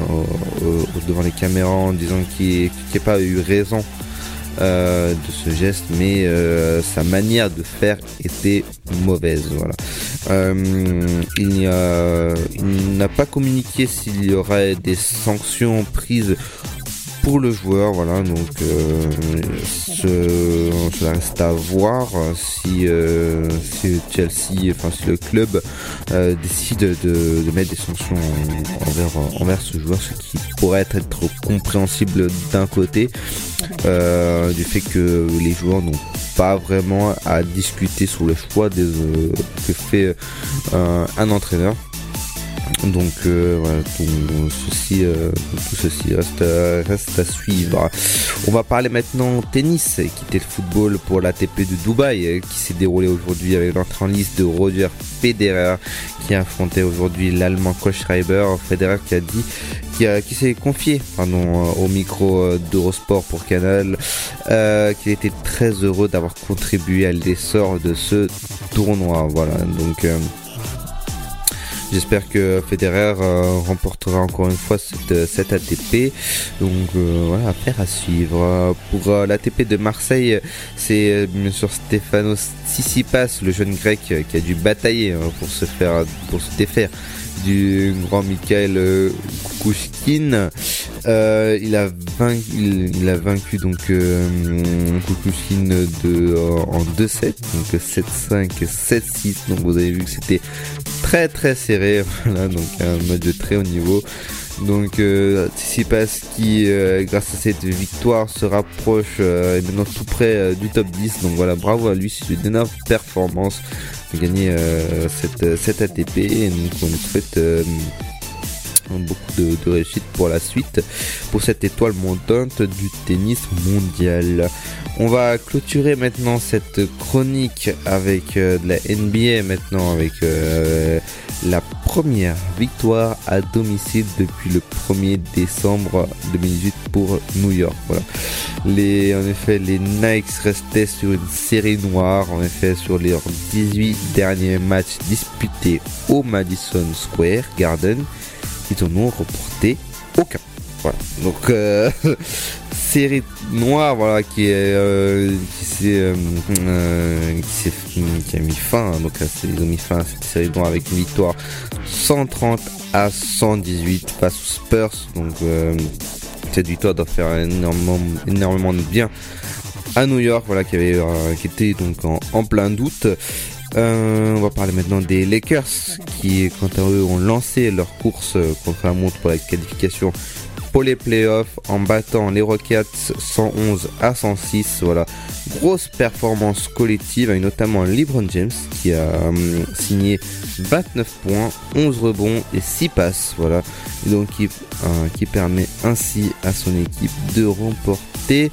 devant les caméras en disant qu'il n'a pas eu raison de ce geste, mais sa manière de faire était mauvaise. Voilà. Euh, il n'a pas communiqué s'il y aurait des sanctions prises pour le joueur, voilà, donc ce, cela reste à voir euh, si, euh, si Chelsea, enfin si le club euh, décide de, mettre des sanctions envers, envers ce joueur, ce qui pourrait être, compréhensible d'un côté, du fait que les joueurs n'ont pas vraiment à discuter sur le choix que fait un entraîneur. Donc euh, tout ceci, euh, reste, à- suivre. On va parler maintenant tennis, quitter le football pour l'ATP de Dubaï euh, qui s'est déroulé aujourd'hui avec l'entrée en liste de Roger Federer qui affrontait aujourd'hui l'Allemand Kohlschreiber. Federer qui a dit, qui, s'est confié au micro d'Eurosport pour Canal, qu'il était très heureux d'avoir contribué à l'essor de ce tournoi. Voilà, donc. J'espère que Federer euh, remportera encore une fois cette, cette ATP. Donc euh, voilà, affaire à suivre. Pour euh, l'ATP de Marseille, c'est bien sûr Stefanos Tsitsipas, le jeune grec qui a dû batailler hein, pour se faire, pour se défaire du grand Mikhail Kukushkin. Euh, il a vaincu, il, a vaincu donc euh, Kukushkin de euh, en 2-7, donc 7-5, 7-6. Donc vous avez vu que c'était très très serré, (laughs) voilà, donc un match de très haut niveau. Donc euh, Tsitsipas qui, euh, grâce à cette victoire, se rapproche euh, est maintenant tout près euh, du top 10. Donc voilà, bravo à lui, c'est une énorme performance de gagner cette, cette ATP. Et donc on lui souhaite beaucoup de réussite pour la suite pour cette étoile montante du tennis mondial. On va clôturer maintenant cette chronique avec euh, de la NBA maintenant avec euh, la première victoire à domicile depuis le 1er décembre 2018 pour New York. Les, en effet, les Knights restaient sur une série noire, en effet, sur leurs 18 derniers matchs disputés au Madison Square Garden. Ils en ont reporté aucun. Voilà. Donc, euh, (laughs) série noire, voilà, qui est, euh, qui s'est, euh, euh, qui a mis fin. hein. donc, ils ont mis fin à cette série noire avec une victoire 130 à 118 face aux Spurs. Donc, cette victoire doit faire énormément, énormément de bien à New York, voilà, qui avait, qui était donc en, plein doute. On va parler maintenant des Lakers qui, quant à eux, ont lancé leur course contre la montre pour la qualification pour les playoffs en battant les Rockets 111 à 106. Voilà, grosse performance collective avec notamment LeBron James qui a hum, signé 29 points, 11 rebonds et 6 passes. Voilà, donc euh, qui permet ainsi à son équipe de remporter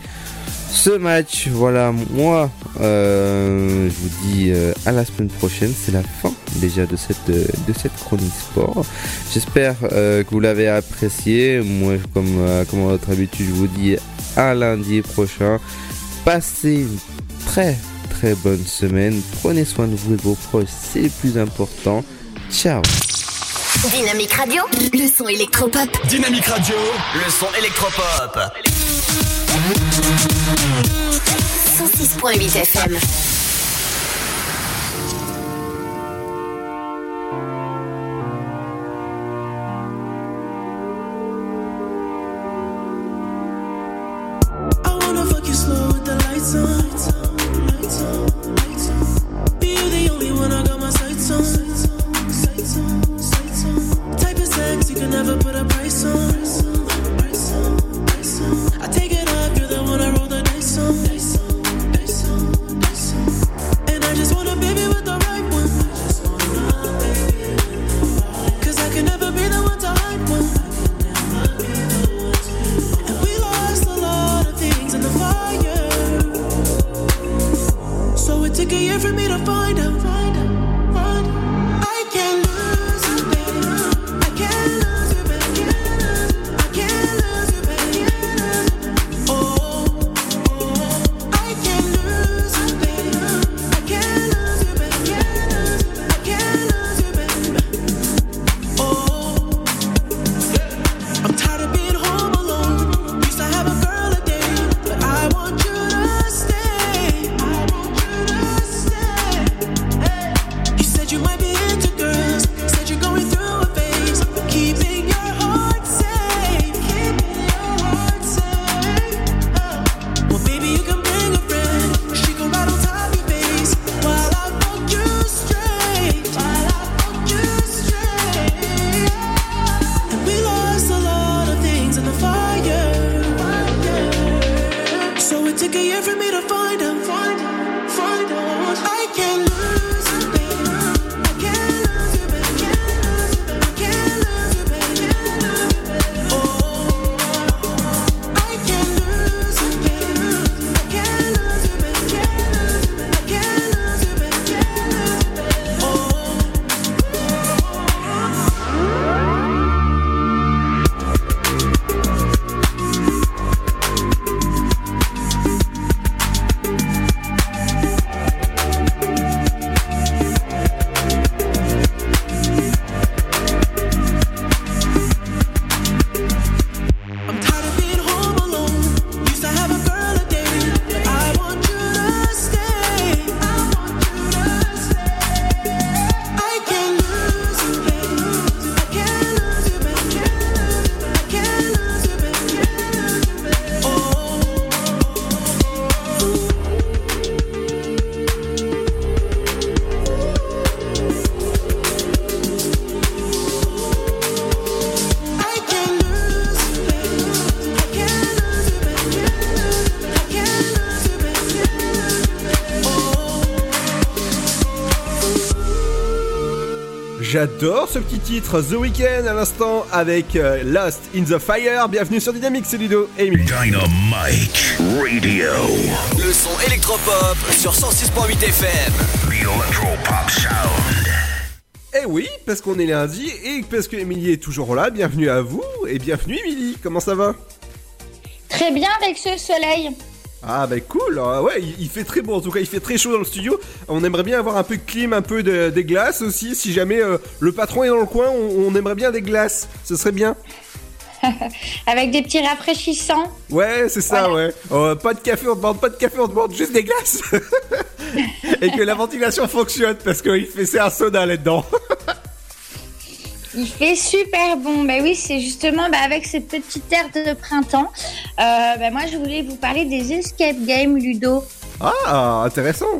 ce match. Voilà, moi, euh, je vous dis euh, à la semaine prochaine. C'est la fin déjà de cette, de cette chronique sport. J'espère euh, que vous l'avez apprécié. Moi, comme, euh, comme à votre habitude, je vous dis à lundi prochain. Passez une très très bonne semaine. Prenez soin de vous et de vos proches, c'est le plus important. Ciao Dynamique Radio, le son électropop. Dynamique Radio, le son électropop. 106.8 FM. J'adore ce petit titre, The Weeknd à l'instant avec euh, Lost in the Fire. Bienvenue sur Dynamique, c'est Ludo et Emily. Dynamite Radio. Le son électropop sur 106.8 FM. The Electropop Sound. Eh oui, parce qu'on est lundi et parce que Emily est toujours là. Bienvenue à vous et bienvenue Emily. Comment ça va? Très bien avec ce soleil. Ah bah cool, Ah ouais, il, il fait très beau en tout cas, il fait très chaud dans le studio. On aimerait bien avoir un peu de clim, un peu de, des glaces aussi. Si jamais euh, le patron est dans le coin, on, on aimerait bien des glaces. Ce serait bien. (laughs) avec des petits rafraîchissants. Ouais, c'est ça, ouais. Euh, pas de café, on demande pas de café, on demande juste des glaces. (laughs) et que la ventilation fonctionne parce qu'il fait c'est un soda là-dedans. (laughs) Il fait super bon. Bah oui, c'est justement bah, avec cette petite air de printemps. Euh, bah, moi, je voulais vous parler des escape games Ludo. ah, intéressant.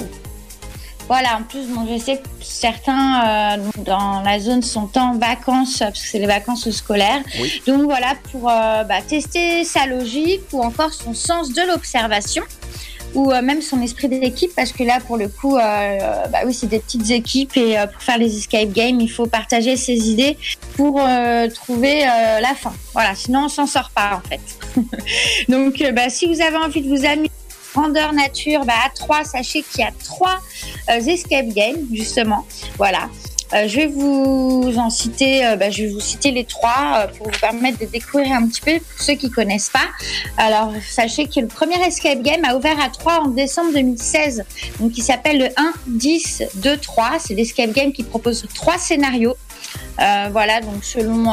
Voilà, en plus, bon, je sais que certains euh, dans la zone sont en vacances, parce que c'est les vacances scolaires. Oui. Donc voilà, pour euh, bah, tester sa logique ou encore son sens de l'observation ou euh, même son esprit d'équipe, parce que là, pour le coup, euh, bah oui, c'est des petites équipes et euh, pour faire les escape games, il faut partager ses idées pour trouver la fin. Voilà, sinon on s'en sort pas en fait. (laughs) Donc, bah, si vous avez envie de vous amuser grandeur nature, bah, à 3, sachez qu'il y a trois escape games, justement. Voilà. Euh, je vais vous en citer, euh, bah, je vais vous citer les trois euh, pour vous permettre de découvrir un petit peu pour ceux qui connaissent pas. Alors, sachez que le premier escape game a ouvert à 3 en décembre 2016. Donc, il s'appelle le 1, 10, 2, 3. C'est l'escape game qui propose trois scénarios. Voilà, donc selon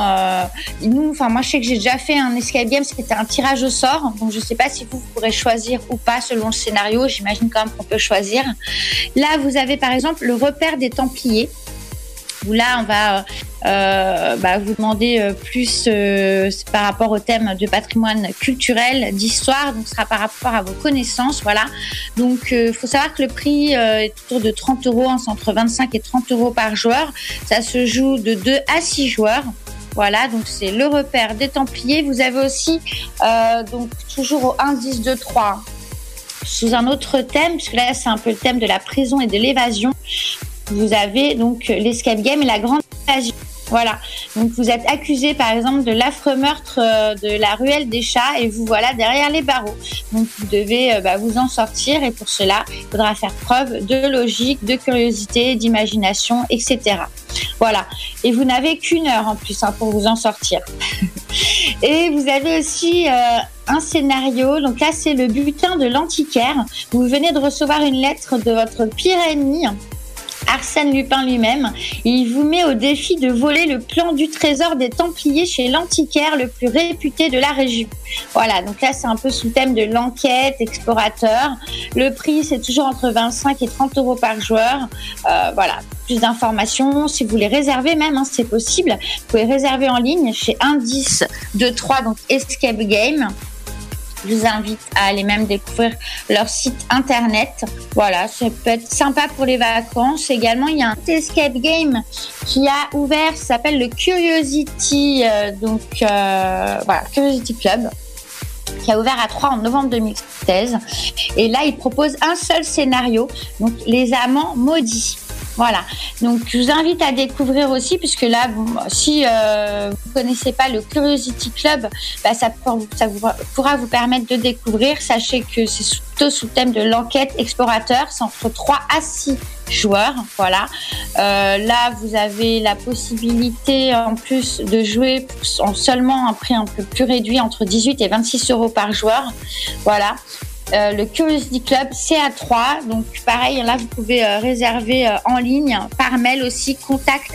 nous, enfin moi je sais que j'ai déjà fait un escape game, c'était un tirage au sort, donc je sais pas si vous pourrez choisir ou pas selon le scénario. J'imagine quand même qu'on peut choisir. Là, vous avez par exemple le repère des Templiers où là on va euh, bah, vous demander euh, plus euh, par rapport au thème de patrimoine culturel, d'histoire, donc ce sera par rapport à vos connaissances, voilà. Donc il faut savoir que le prix est autour de 30 euros, entre 25 et 30 euros par joueur. Ça se joue de 2 à 6 joueurs. Voilà, donc c'est le repère des Templiers. Vous avez aussi, donc toujours au 1, 10, 2, 3, sous un autre thème, puisque là c'est un peu le thème de la prison et de l'évasion. Vous avez donc l'escape game et la grande évasion. Voilà. Donc vous êtes accusé par exemple de l'affreux meurtre euh, de la ruelle des chats et vous voilà derrière les barreaux. Donc vous devez euh, bah, vous en sortir et pour cela il faudra faire preuve de logique, de curiosité, d'imagination, etc. Voilà. Et vous n'avez qu'une heure en plus hein, pour vous en sortir. (laughs) et vous avez aussi euh, un scénario. Donc là c'est le butin de l'antiquaire. Vous venez de recevoir une lettre de votre pire ennemi. Arsène Lupin lui-même. Il vous met au défi de voler le plan du trésor des Templiers chez l'antiquaire le plus réputé de la région. Voilà, donc là c'est un peu sous thème de l'enquête, explorateur. Le prix c'est toujours entre 25 et 30 euros par joueur. Euh, voilà, plus d'informations, si vous voulez réserver même, hein, c'est possible. Vous pouvez réserver en ligne chez Indice 23, donc Escape Game. Je vous invite à aller même découvrir leur site internet. Voilà, ça peut être sympa pour les vacances. Également, il y a un escape game qui a ouvert, ça s'appelle le Curiosity, euh, donc euh, voilà, Curiosity Club qui a ouvert à 3 en novembre 2016. Et là, il propose un seul scénario, donc les amants maudits. Voilà. Donc, je vous invite à découvrir aussi, puisque là, si euh, vous ne connaissez pas le Curiosity Club, bah, ça, pourra vous permettre de découvrir. Sachez que c'est plutôt sous le thème de l'enquête explorateur. C'est entre 3 à 6 joueurs. Voilà. Euh, là, vous avez la possibilité, en plus, de jouer en seulement un prix un peu plus réduit, entre 18 et 26 euros par joueur. Voilà. Euh, le Curiosity Club, c'est à 3. Donc, pareil, là, vous pouvez euh, réserver euh, en ligne, par mail aussi, contact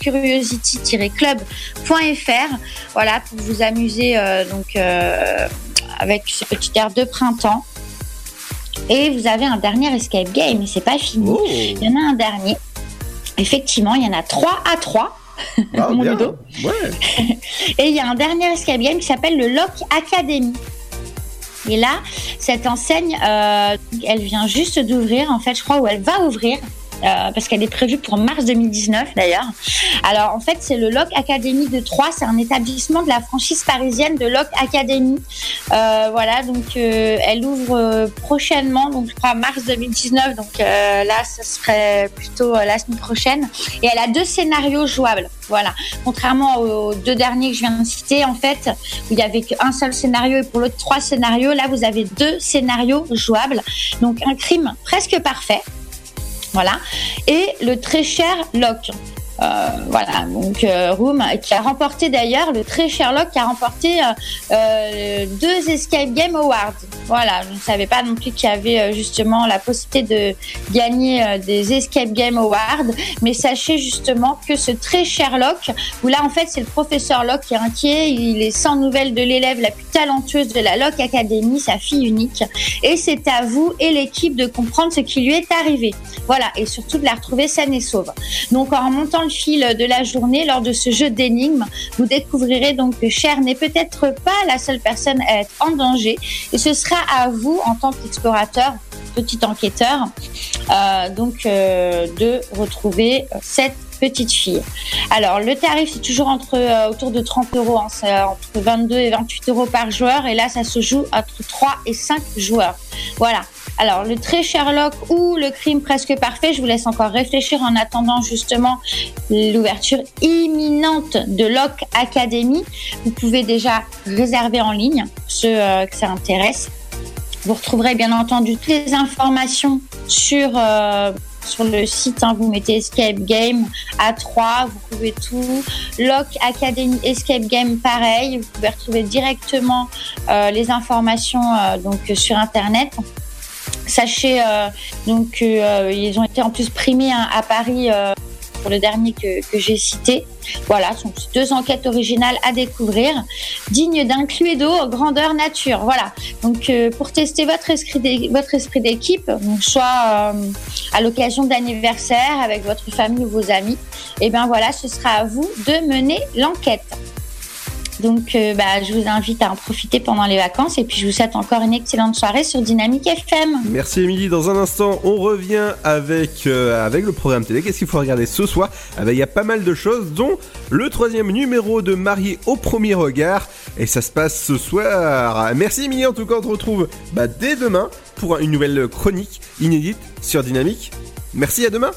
curiosity-club.fr. Voilà, pour vous amuser donc, avec ce petit air de printemps. Et vous avez un dernier escape game, et c'est pas fini. Il y en a un dernier. Effectivement, il y en a 3 à 3. Ah, (laughs) Mon. Ouais. (laughs) Et il y a un dernier escape game qui s'appelle le Lock Academy. Et là, cette enseigne, euh, elle vient juste d'ouvrir, en fait, je crois, ou elle va ouvrir. Euh, parce qu'elle est prévue pour mars 2019 d'ailleurs. Alors en fait c'est le Lock Academy de Troyes, c'est un établissement de la franchise parisienne de Lock Academy. Euh, voilà donc euh, elle ouvre prochainement, donc je crois mars 2019, donc là ce serait plutôt la semaine prochaine. Et elle a deux scénarios jouables. Voilà, contrairement aux deux derniers que je viens de citer, en fait, où il y avait qu'un seul scénario et pour l'autre trois scénarios, là vous avez deux scénarios jouables. Donc un crime presque parfait. Voilà. Et le très cher Locke. Euh, voilà, donc euh, Room qui a remporté d'ailleurs le très cher Locke qui a remporté euh, deux Escape Game Awards. Voilà, je ne savais pas non plus qu'il y avait justement la possibilité de gagner des Escape Game Awards, mais sachez justement que ce très cher Locke, où là en fait c'est le professeur Locke qui est inquiet, il est sans nouvelles de l'élève la plus talentueuse de la Locke Academy, sa fille unique, et c'est à vous et l'équipe de comprendre ce qui lui est arrivé. Voilà, et surtout de la retrouver saine et sauve. Donc en remontant le fil de la journée, lors de ce jeu d'énigmes, vous découvrirez donc que Cher n'est peut-être pas la seule personne à être en danger, et ce sera à vous, en tant qu'explorateur, petit enquêteur, euh, donc euh, de retrouver cette petite fille. Alors le tarif c'est toujours entre euh, autour de 30 euros, hein, entre 22 et 28 euros par joueur, et là ça se joue entre 3 et 5 joueurs. Voilà. Alors le très Sherlock ou le crime presque parfait, je vous laisse encore réfléchir en attendant justement l'ouverture imminente de Lock Academy. Vous pouvez déjà réserver en ligne ceux euh, que ça intéresse. Vous retrouverez bien entendu toutes les informations sur, euh, le site. hein. Vous mettez Escape Game à 3, vous pouvez tout. Lock Academy Escape Game, pareil. Vous pouvez retrouver directement euh, les informations donc, sur Internet. Sachez euh, donc qu'ils ont été en plus primés hein, à Paris euh, pour le dernier que, j'ai cité. Voilà, sont deux enquêtes originales à découvrir, dignes d'un Cluedo grandeur nature. Voilà, donc euh, pour tester votre esprit d'équipe, soit euh, à l'occasion d'anniversaire avec votre famille ou vos amis, et bien voilà, ce sera à vous de mener l'enquête. Donc, euh, bah, je vous invite à en profiter pendant les vacances et puis je vous souhaite encore une excellente soirée sur Dynamique FM. Merci Émilie, dans un instant on revient avec, euh, avec le programme télé. Qu'est-ce qu'il faut regarder ce soir? Ah bah, Il y a pas mal de choses, dont le troisième numéro de Marié au premier regard. Et ça se passe ce soir. Merci Émilie, en tout cas on te retrouve bah, dès demain pour une nouvelle chronique inédite sur Dynamique. Merci, à demain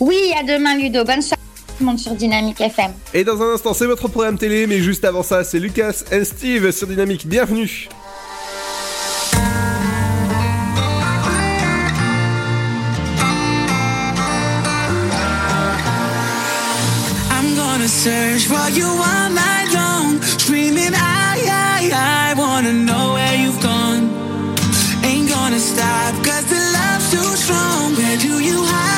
Oui, à demain Ludo. Bonne soirée monde sur Dynamique FM. Et dans un instant c'est votre programme télé, mais juste avant ça c'est Lucas et Steve sur Dynamique. Bienvenue I'm gonna search for you all night long, screaming, I, I, I wanna know where you've gone. Ain't gonna stop, cause the love's too strong. Where do you hide, hide,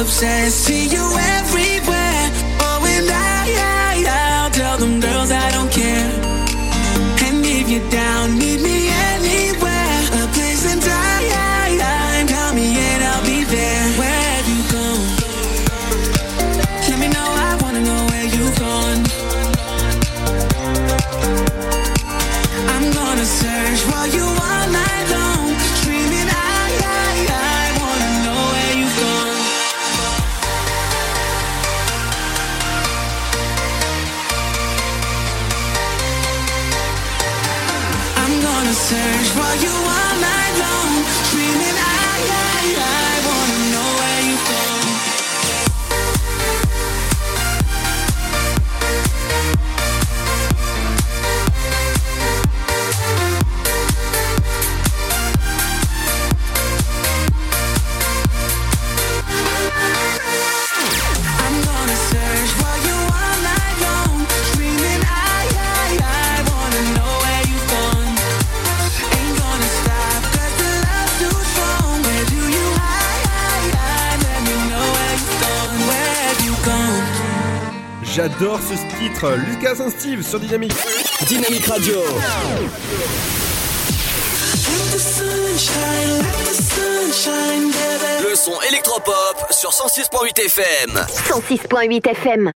obsessed, see you everywhere. Oh, and I, I, I'll tell them J'adore ce titre, Lucas et Steve sur Dynamique. Dynamique Radio. Le son électropop sur 106.8 FM. 106.8 FM.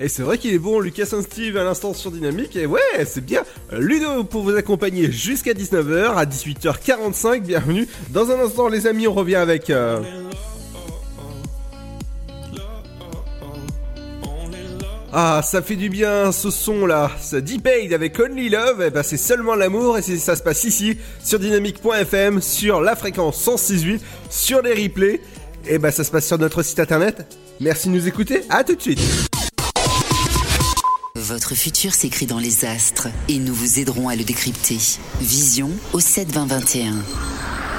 Et c'est vrai qu'il est bon, Lucas et Steve à l'instant sur Dynamique. Et ouais, c'est bien. Ludo pour vous accompagner jusqu'à 19h, à 18h45. Bienvenue. Dans un instant, les amis, on revient avec. euh, Ah, ça fait du bien ce son là, ce Deep Aid avec Only Love, et ben c'est seulement l'amour et ça se passe ici sur dynamique.fm, sur la fréquence 106.8, sur les replays, et ben ça se passe sur notre site internet. Merci de nous écouter, à tout de suite. Votre futur s'écrit dans les astres et nous vous aiderons à le décrypter. Vision au 7 20 21.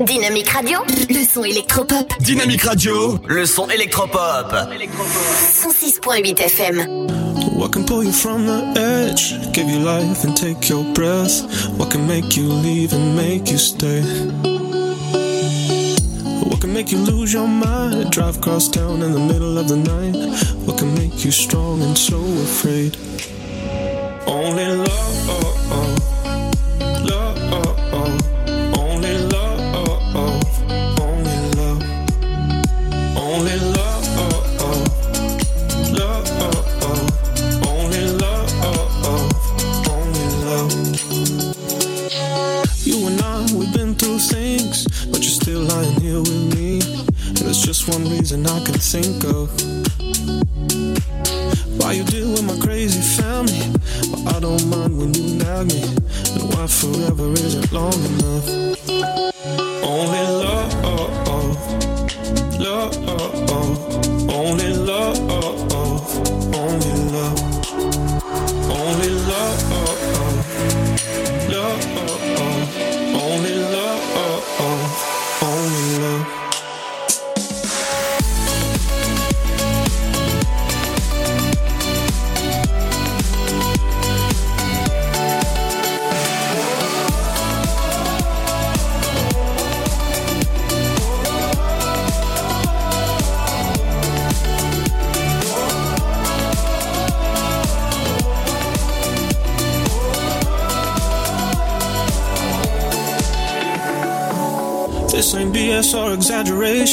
Dynamique Radio, le son électropop. Dynamique Radio, le son électropop. 106.8 FM. What can pull you from the edge? Give you life and take your breath. What can make you leave and make you stay? What can make you lose your mind? Drive across town in the middle of the night. What can make you strong and so afraid? Only love, love, through things, but you're still lying here with me. And there's just one reason I can think of. Why you deal with my crazy family, but I don't mind when you nag me. And why forever isn't long enough. Only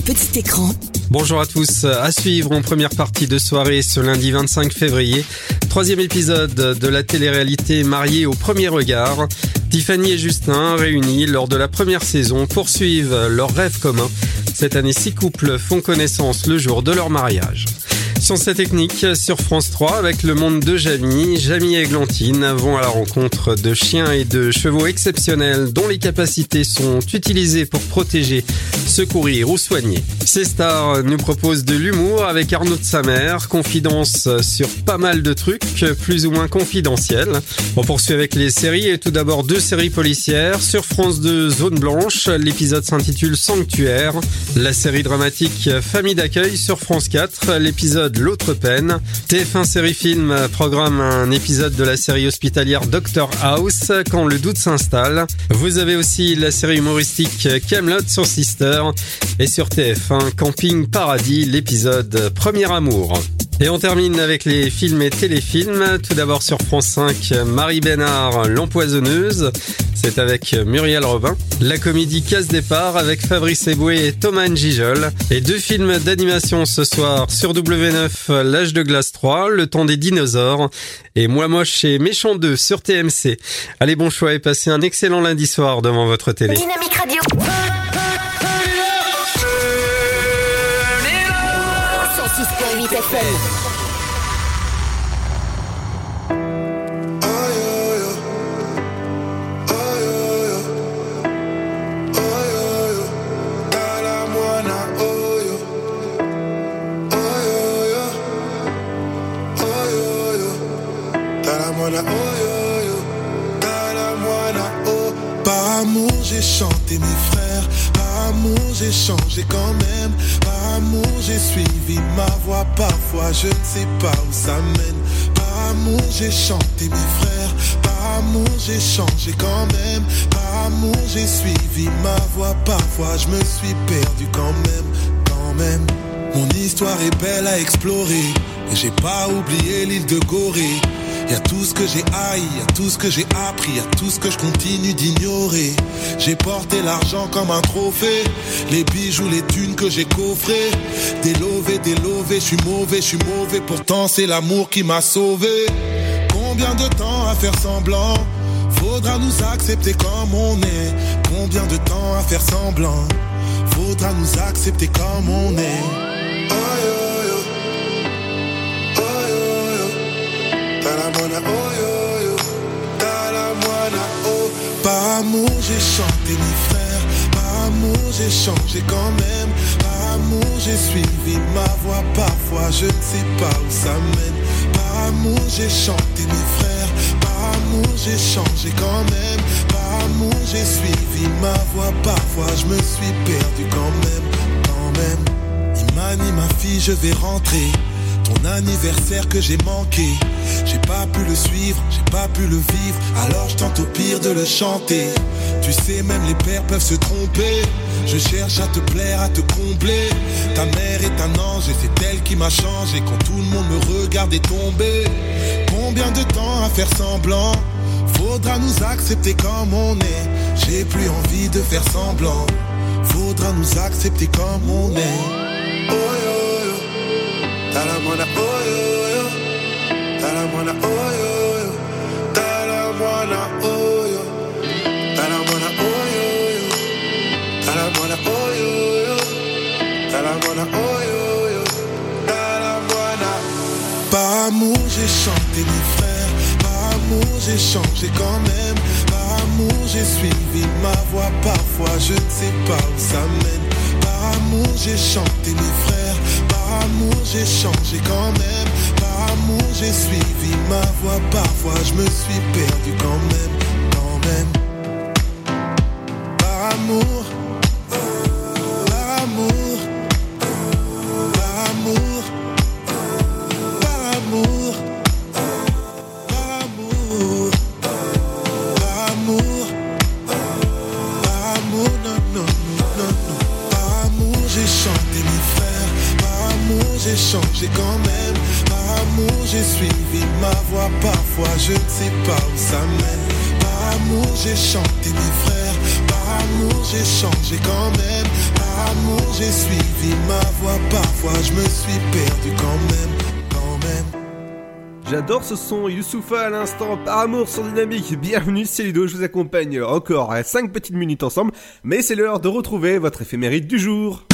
Petit écran. Bonjour à tous. À suivre en première partie de soirée ce lundi 25 février. Troisième épisode de la télé-réalité Mariée au premier regard. Tiffany et Justin, réunis lors de la première saison, poursuivent leur rêve commun. Cette année, six couples font connaissance le jour de leur mariage. Sciences et techniques sur France 3 avec le monde de Jamie. Jamie et Glantine vont à la rencontre de chiens et de chevaux exceptionnels dont les capacités sont utilisées pour protéger, secourir ou soigner. Ces stars nous proposent de l'humour avec Arnaud de sa mère, confidence sur pas mal de trucs plus ou moins confidentiels. On poursuit avec les séries et tout d'abord deux séries policières. Sur France 2, Zone Blanche, l'épisode s'intitule Sanctuaire. La série dramatique Famille d'accueil sur France 4, l'épisode L'autre peine. TF1 série film programme un épisode de la série hospitalière Doctor House quand le doute s'installe. Vous avez aussi la série humoristique Camelot sur Sister et sur TF1 Camping Paradis, l'épisode Premier Amour. Et on termine avec les films et téléfilms. Tout d'abord sur France 5, Marie Bénard, L'Empoisonneuse. C'est avec Muriel Robin. La comédie Casse Départ avec Fabrice Eboué et Thomas Njijol. Et deux films d'animation ce soir sur W9, L'âge de glace 3, Le temps des dinosaures. Et Moi moche et Méchant 2 sur TMC. Allez, bon choix et passez un excellent lundi soir devant votre télé. Dynamique Radio. 106.8 je ne sais pas où ça mène, par amour j'ai chanté mes frères, par amour j'ai changé quand même, par amour j'ai suivi ma voix, parfois je me suis perdu quand même, quand même. Mon histoire est belle à explorer, et j'ai pas oublié l'île de Gorée. Y a tout ce que j'ai haï, y tout ce que j'ai appris, y tout ce que je continue d'ignorer. J'ai porté l'argent comme un trophée, les bijoux, les thunes que j'ai coffrés. Délové, délové, je suis mauvais, je suis mauvais, pourtant c'est l'amour qui m'a sauvé. Combien de temps à faire semblant? Faudra nous accepter comme on est. Combien de temps à faire semblant? Faudra nous accepter comme on est. Par amour j'ai chanté mes frères, par amour j'ai changé quand même, par amour j'ai suivi ma voix, parfois je ne sais pas où ça mène, par amour j'ai chanté mes frères, par amour j'ai changé quand même, par amour j'ai suivi ma voix, parfois je me suis perdu quand même, quand même. Imani ma fille je vais rentrer. Ton anniversaire que j'ai manqué, j'ai pas pu le suivre, pas pu le vivre, alors je tente au pire de le chanter. Tu sais, même les pères peuvent se tromper. Je cherche à te plaire, à te combler. Ta mère est un ange et c'est elle qui m'a changé quand tout le monde me regardait tomber. Combien de temps à faire semblant? Faudra nous accepter comme on est. J'ai plus envie de faire semblant. Faudra nous accepter comme on est. Oh yo yo. Talamona oh yo yo. Talamona oh yo Par amour j'ai chanté mes frères, par amour j'ai changé quand même, par amour j'ai suivi ma voix, parfois je ne sais pas où ça mène, par amour j'ai chanté mes frères, par amour j'ai changé quand même, par amour j'ai suivi ma voix, parfois je me suis perdu quand même, quand même. Par amour, ce son, Youssoufa à l'instant, par amour sur Dynamique. Bienvenue, c'est Ludo, je vous accompagne encore à 5 petites minutes ensemble, mais c'est l'heure de retrouver votre éphémérite du jour.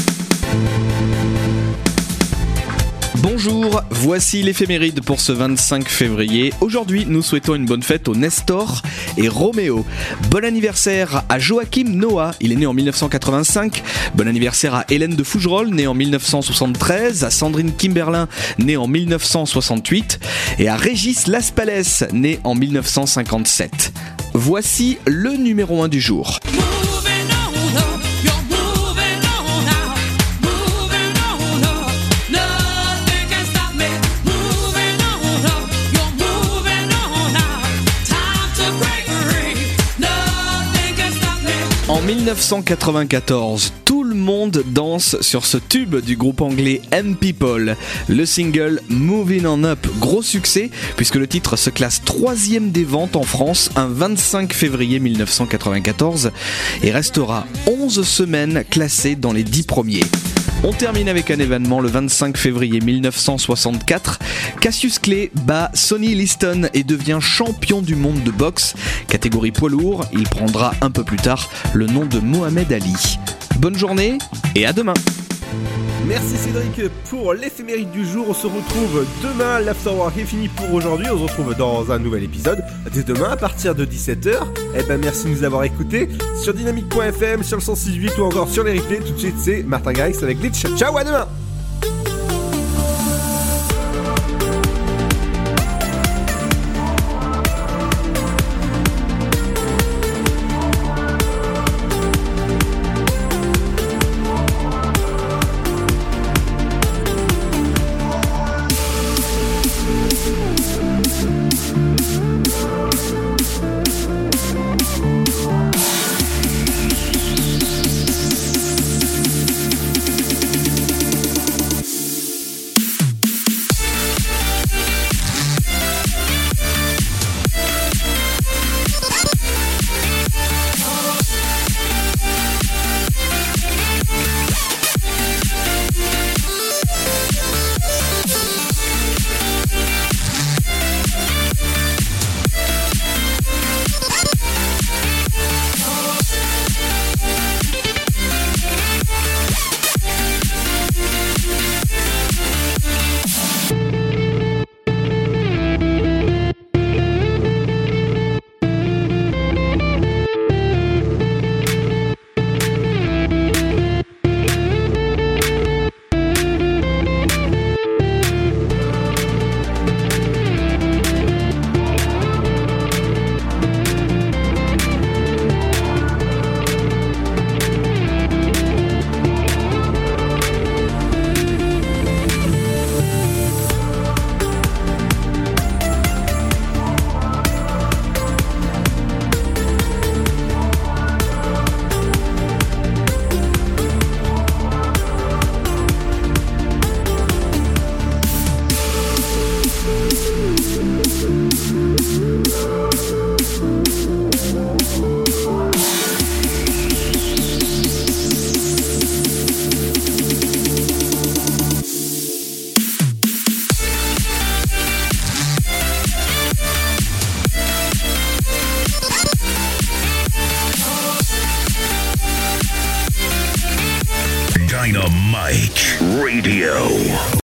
Bonjour, voici l'éphéméride pour ce 25 février. Aujourd'hui, nous souhaitons une bonne fête aux Nestor et Roméo. Bon anniversaire à Joachim Noah, il est né en 1985. Bon anniversaire à Hélène de Fougerolles, née en 1973. À Sandrine Kimberlin, née en 1968. Et à Régis Laspalès, né en 1957. Voici le numéro 1 du jour. 1994, tout le monde danse sur ce tube du groupe anglais M People. Le single Moving On Up, gros succès puisque le titre se classe troisième des ventes en France un 25 février 1994 et restera 11 semaines classé dans les 10 premiers. On termine avec un événement le 25 février 1964. Cassius Clay bat Sonny Liston et devient champion du monde de boxe. Catégorie poids lourd, il prendra un peu plus tard le nom de Mohamed Ali. Bonne journée et à demain Merci Cédric pour l'éphéméride du jour. On se retrouve demain. L'Afterwork est fini pour aujourd'hui. On se retrouve dans un nouvel épisode dès demain à partir de 17h. Eh ben merci de nous avoir écoutés sur dynamique.fm, sur le 168 ou encore sur les replays. Tout de suite, c'est Martin Garrix avec Glitch. Ciao, à demain!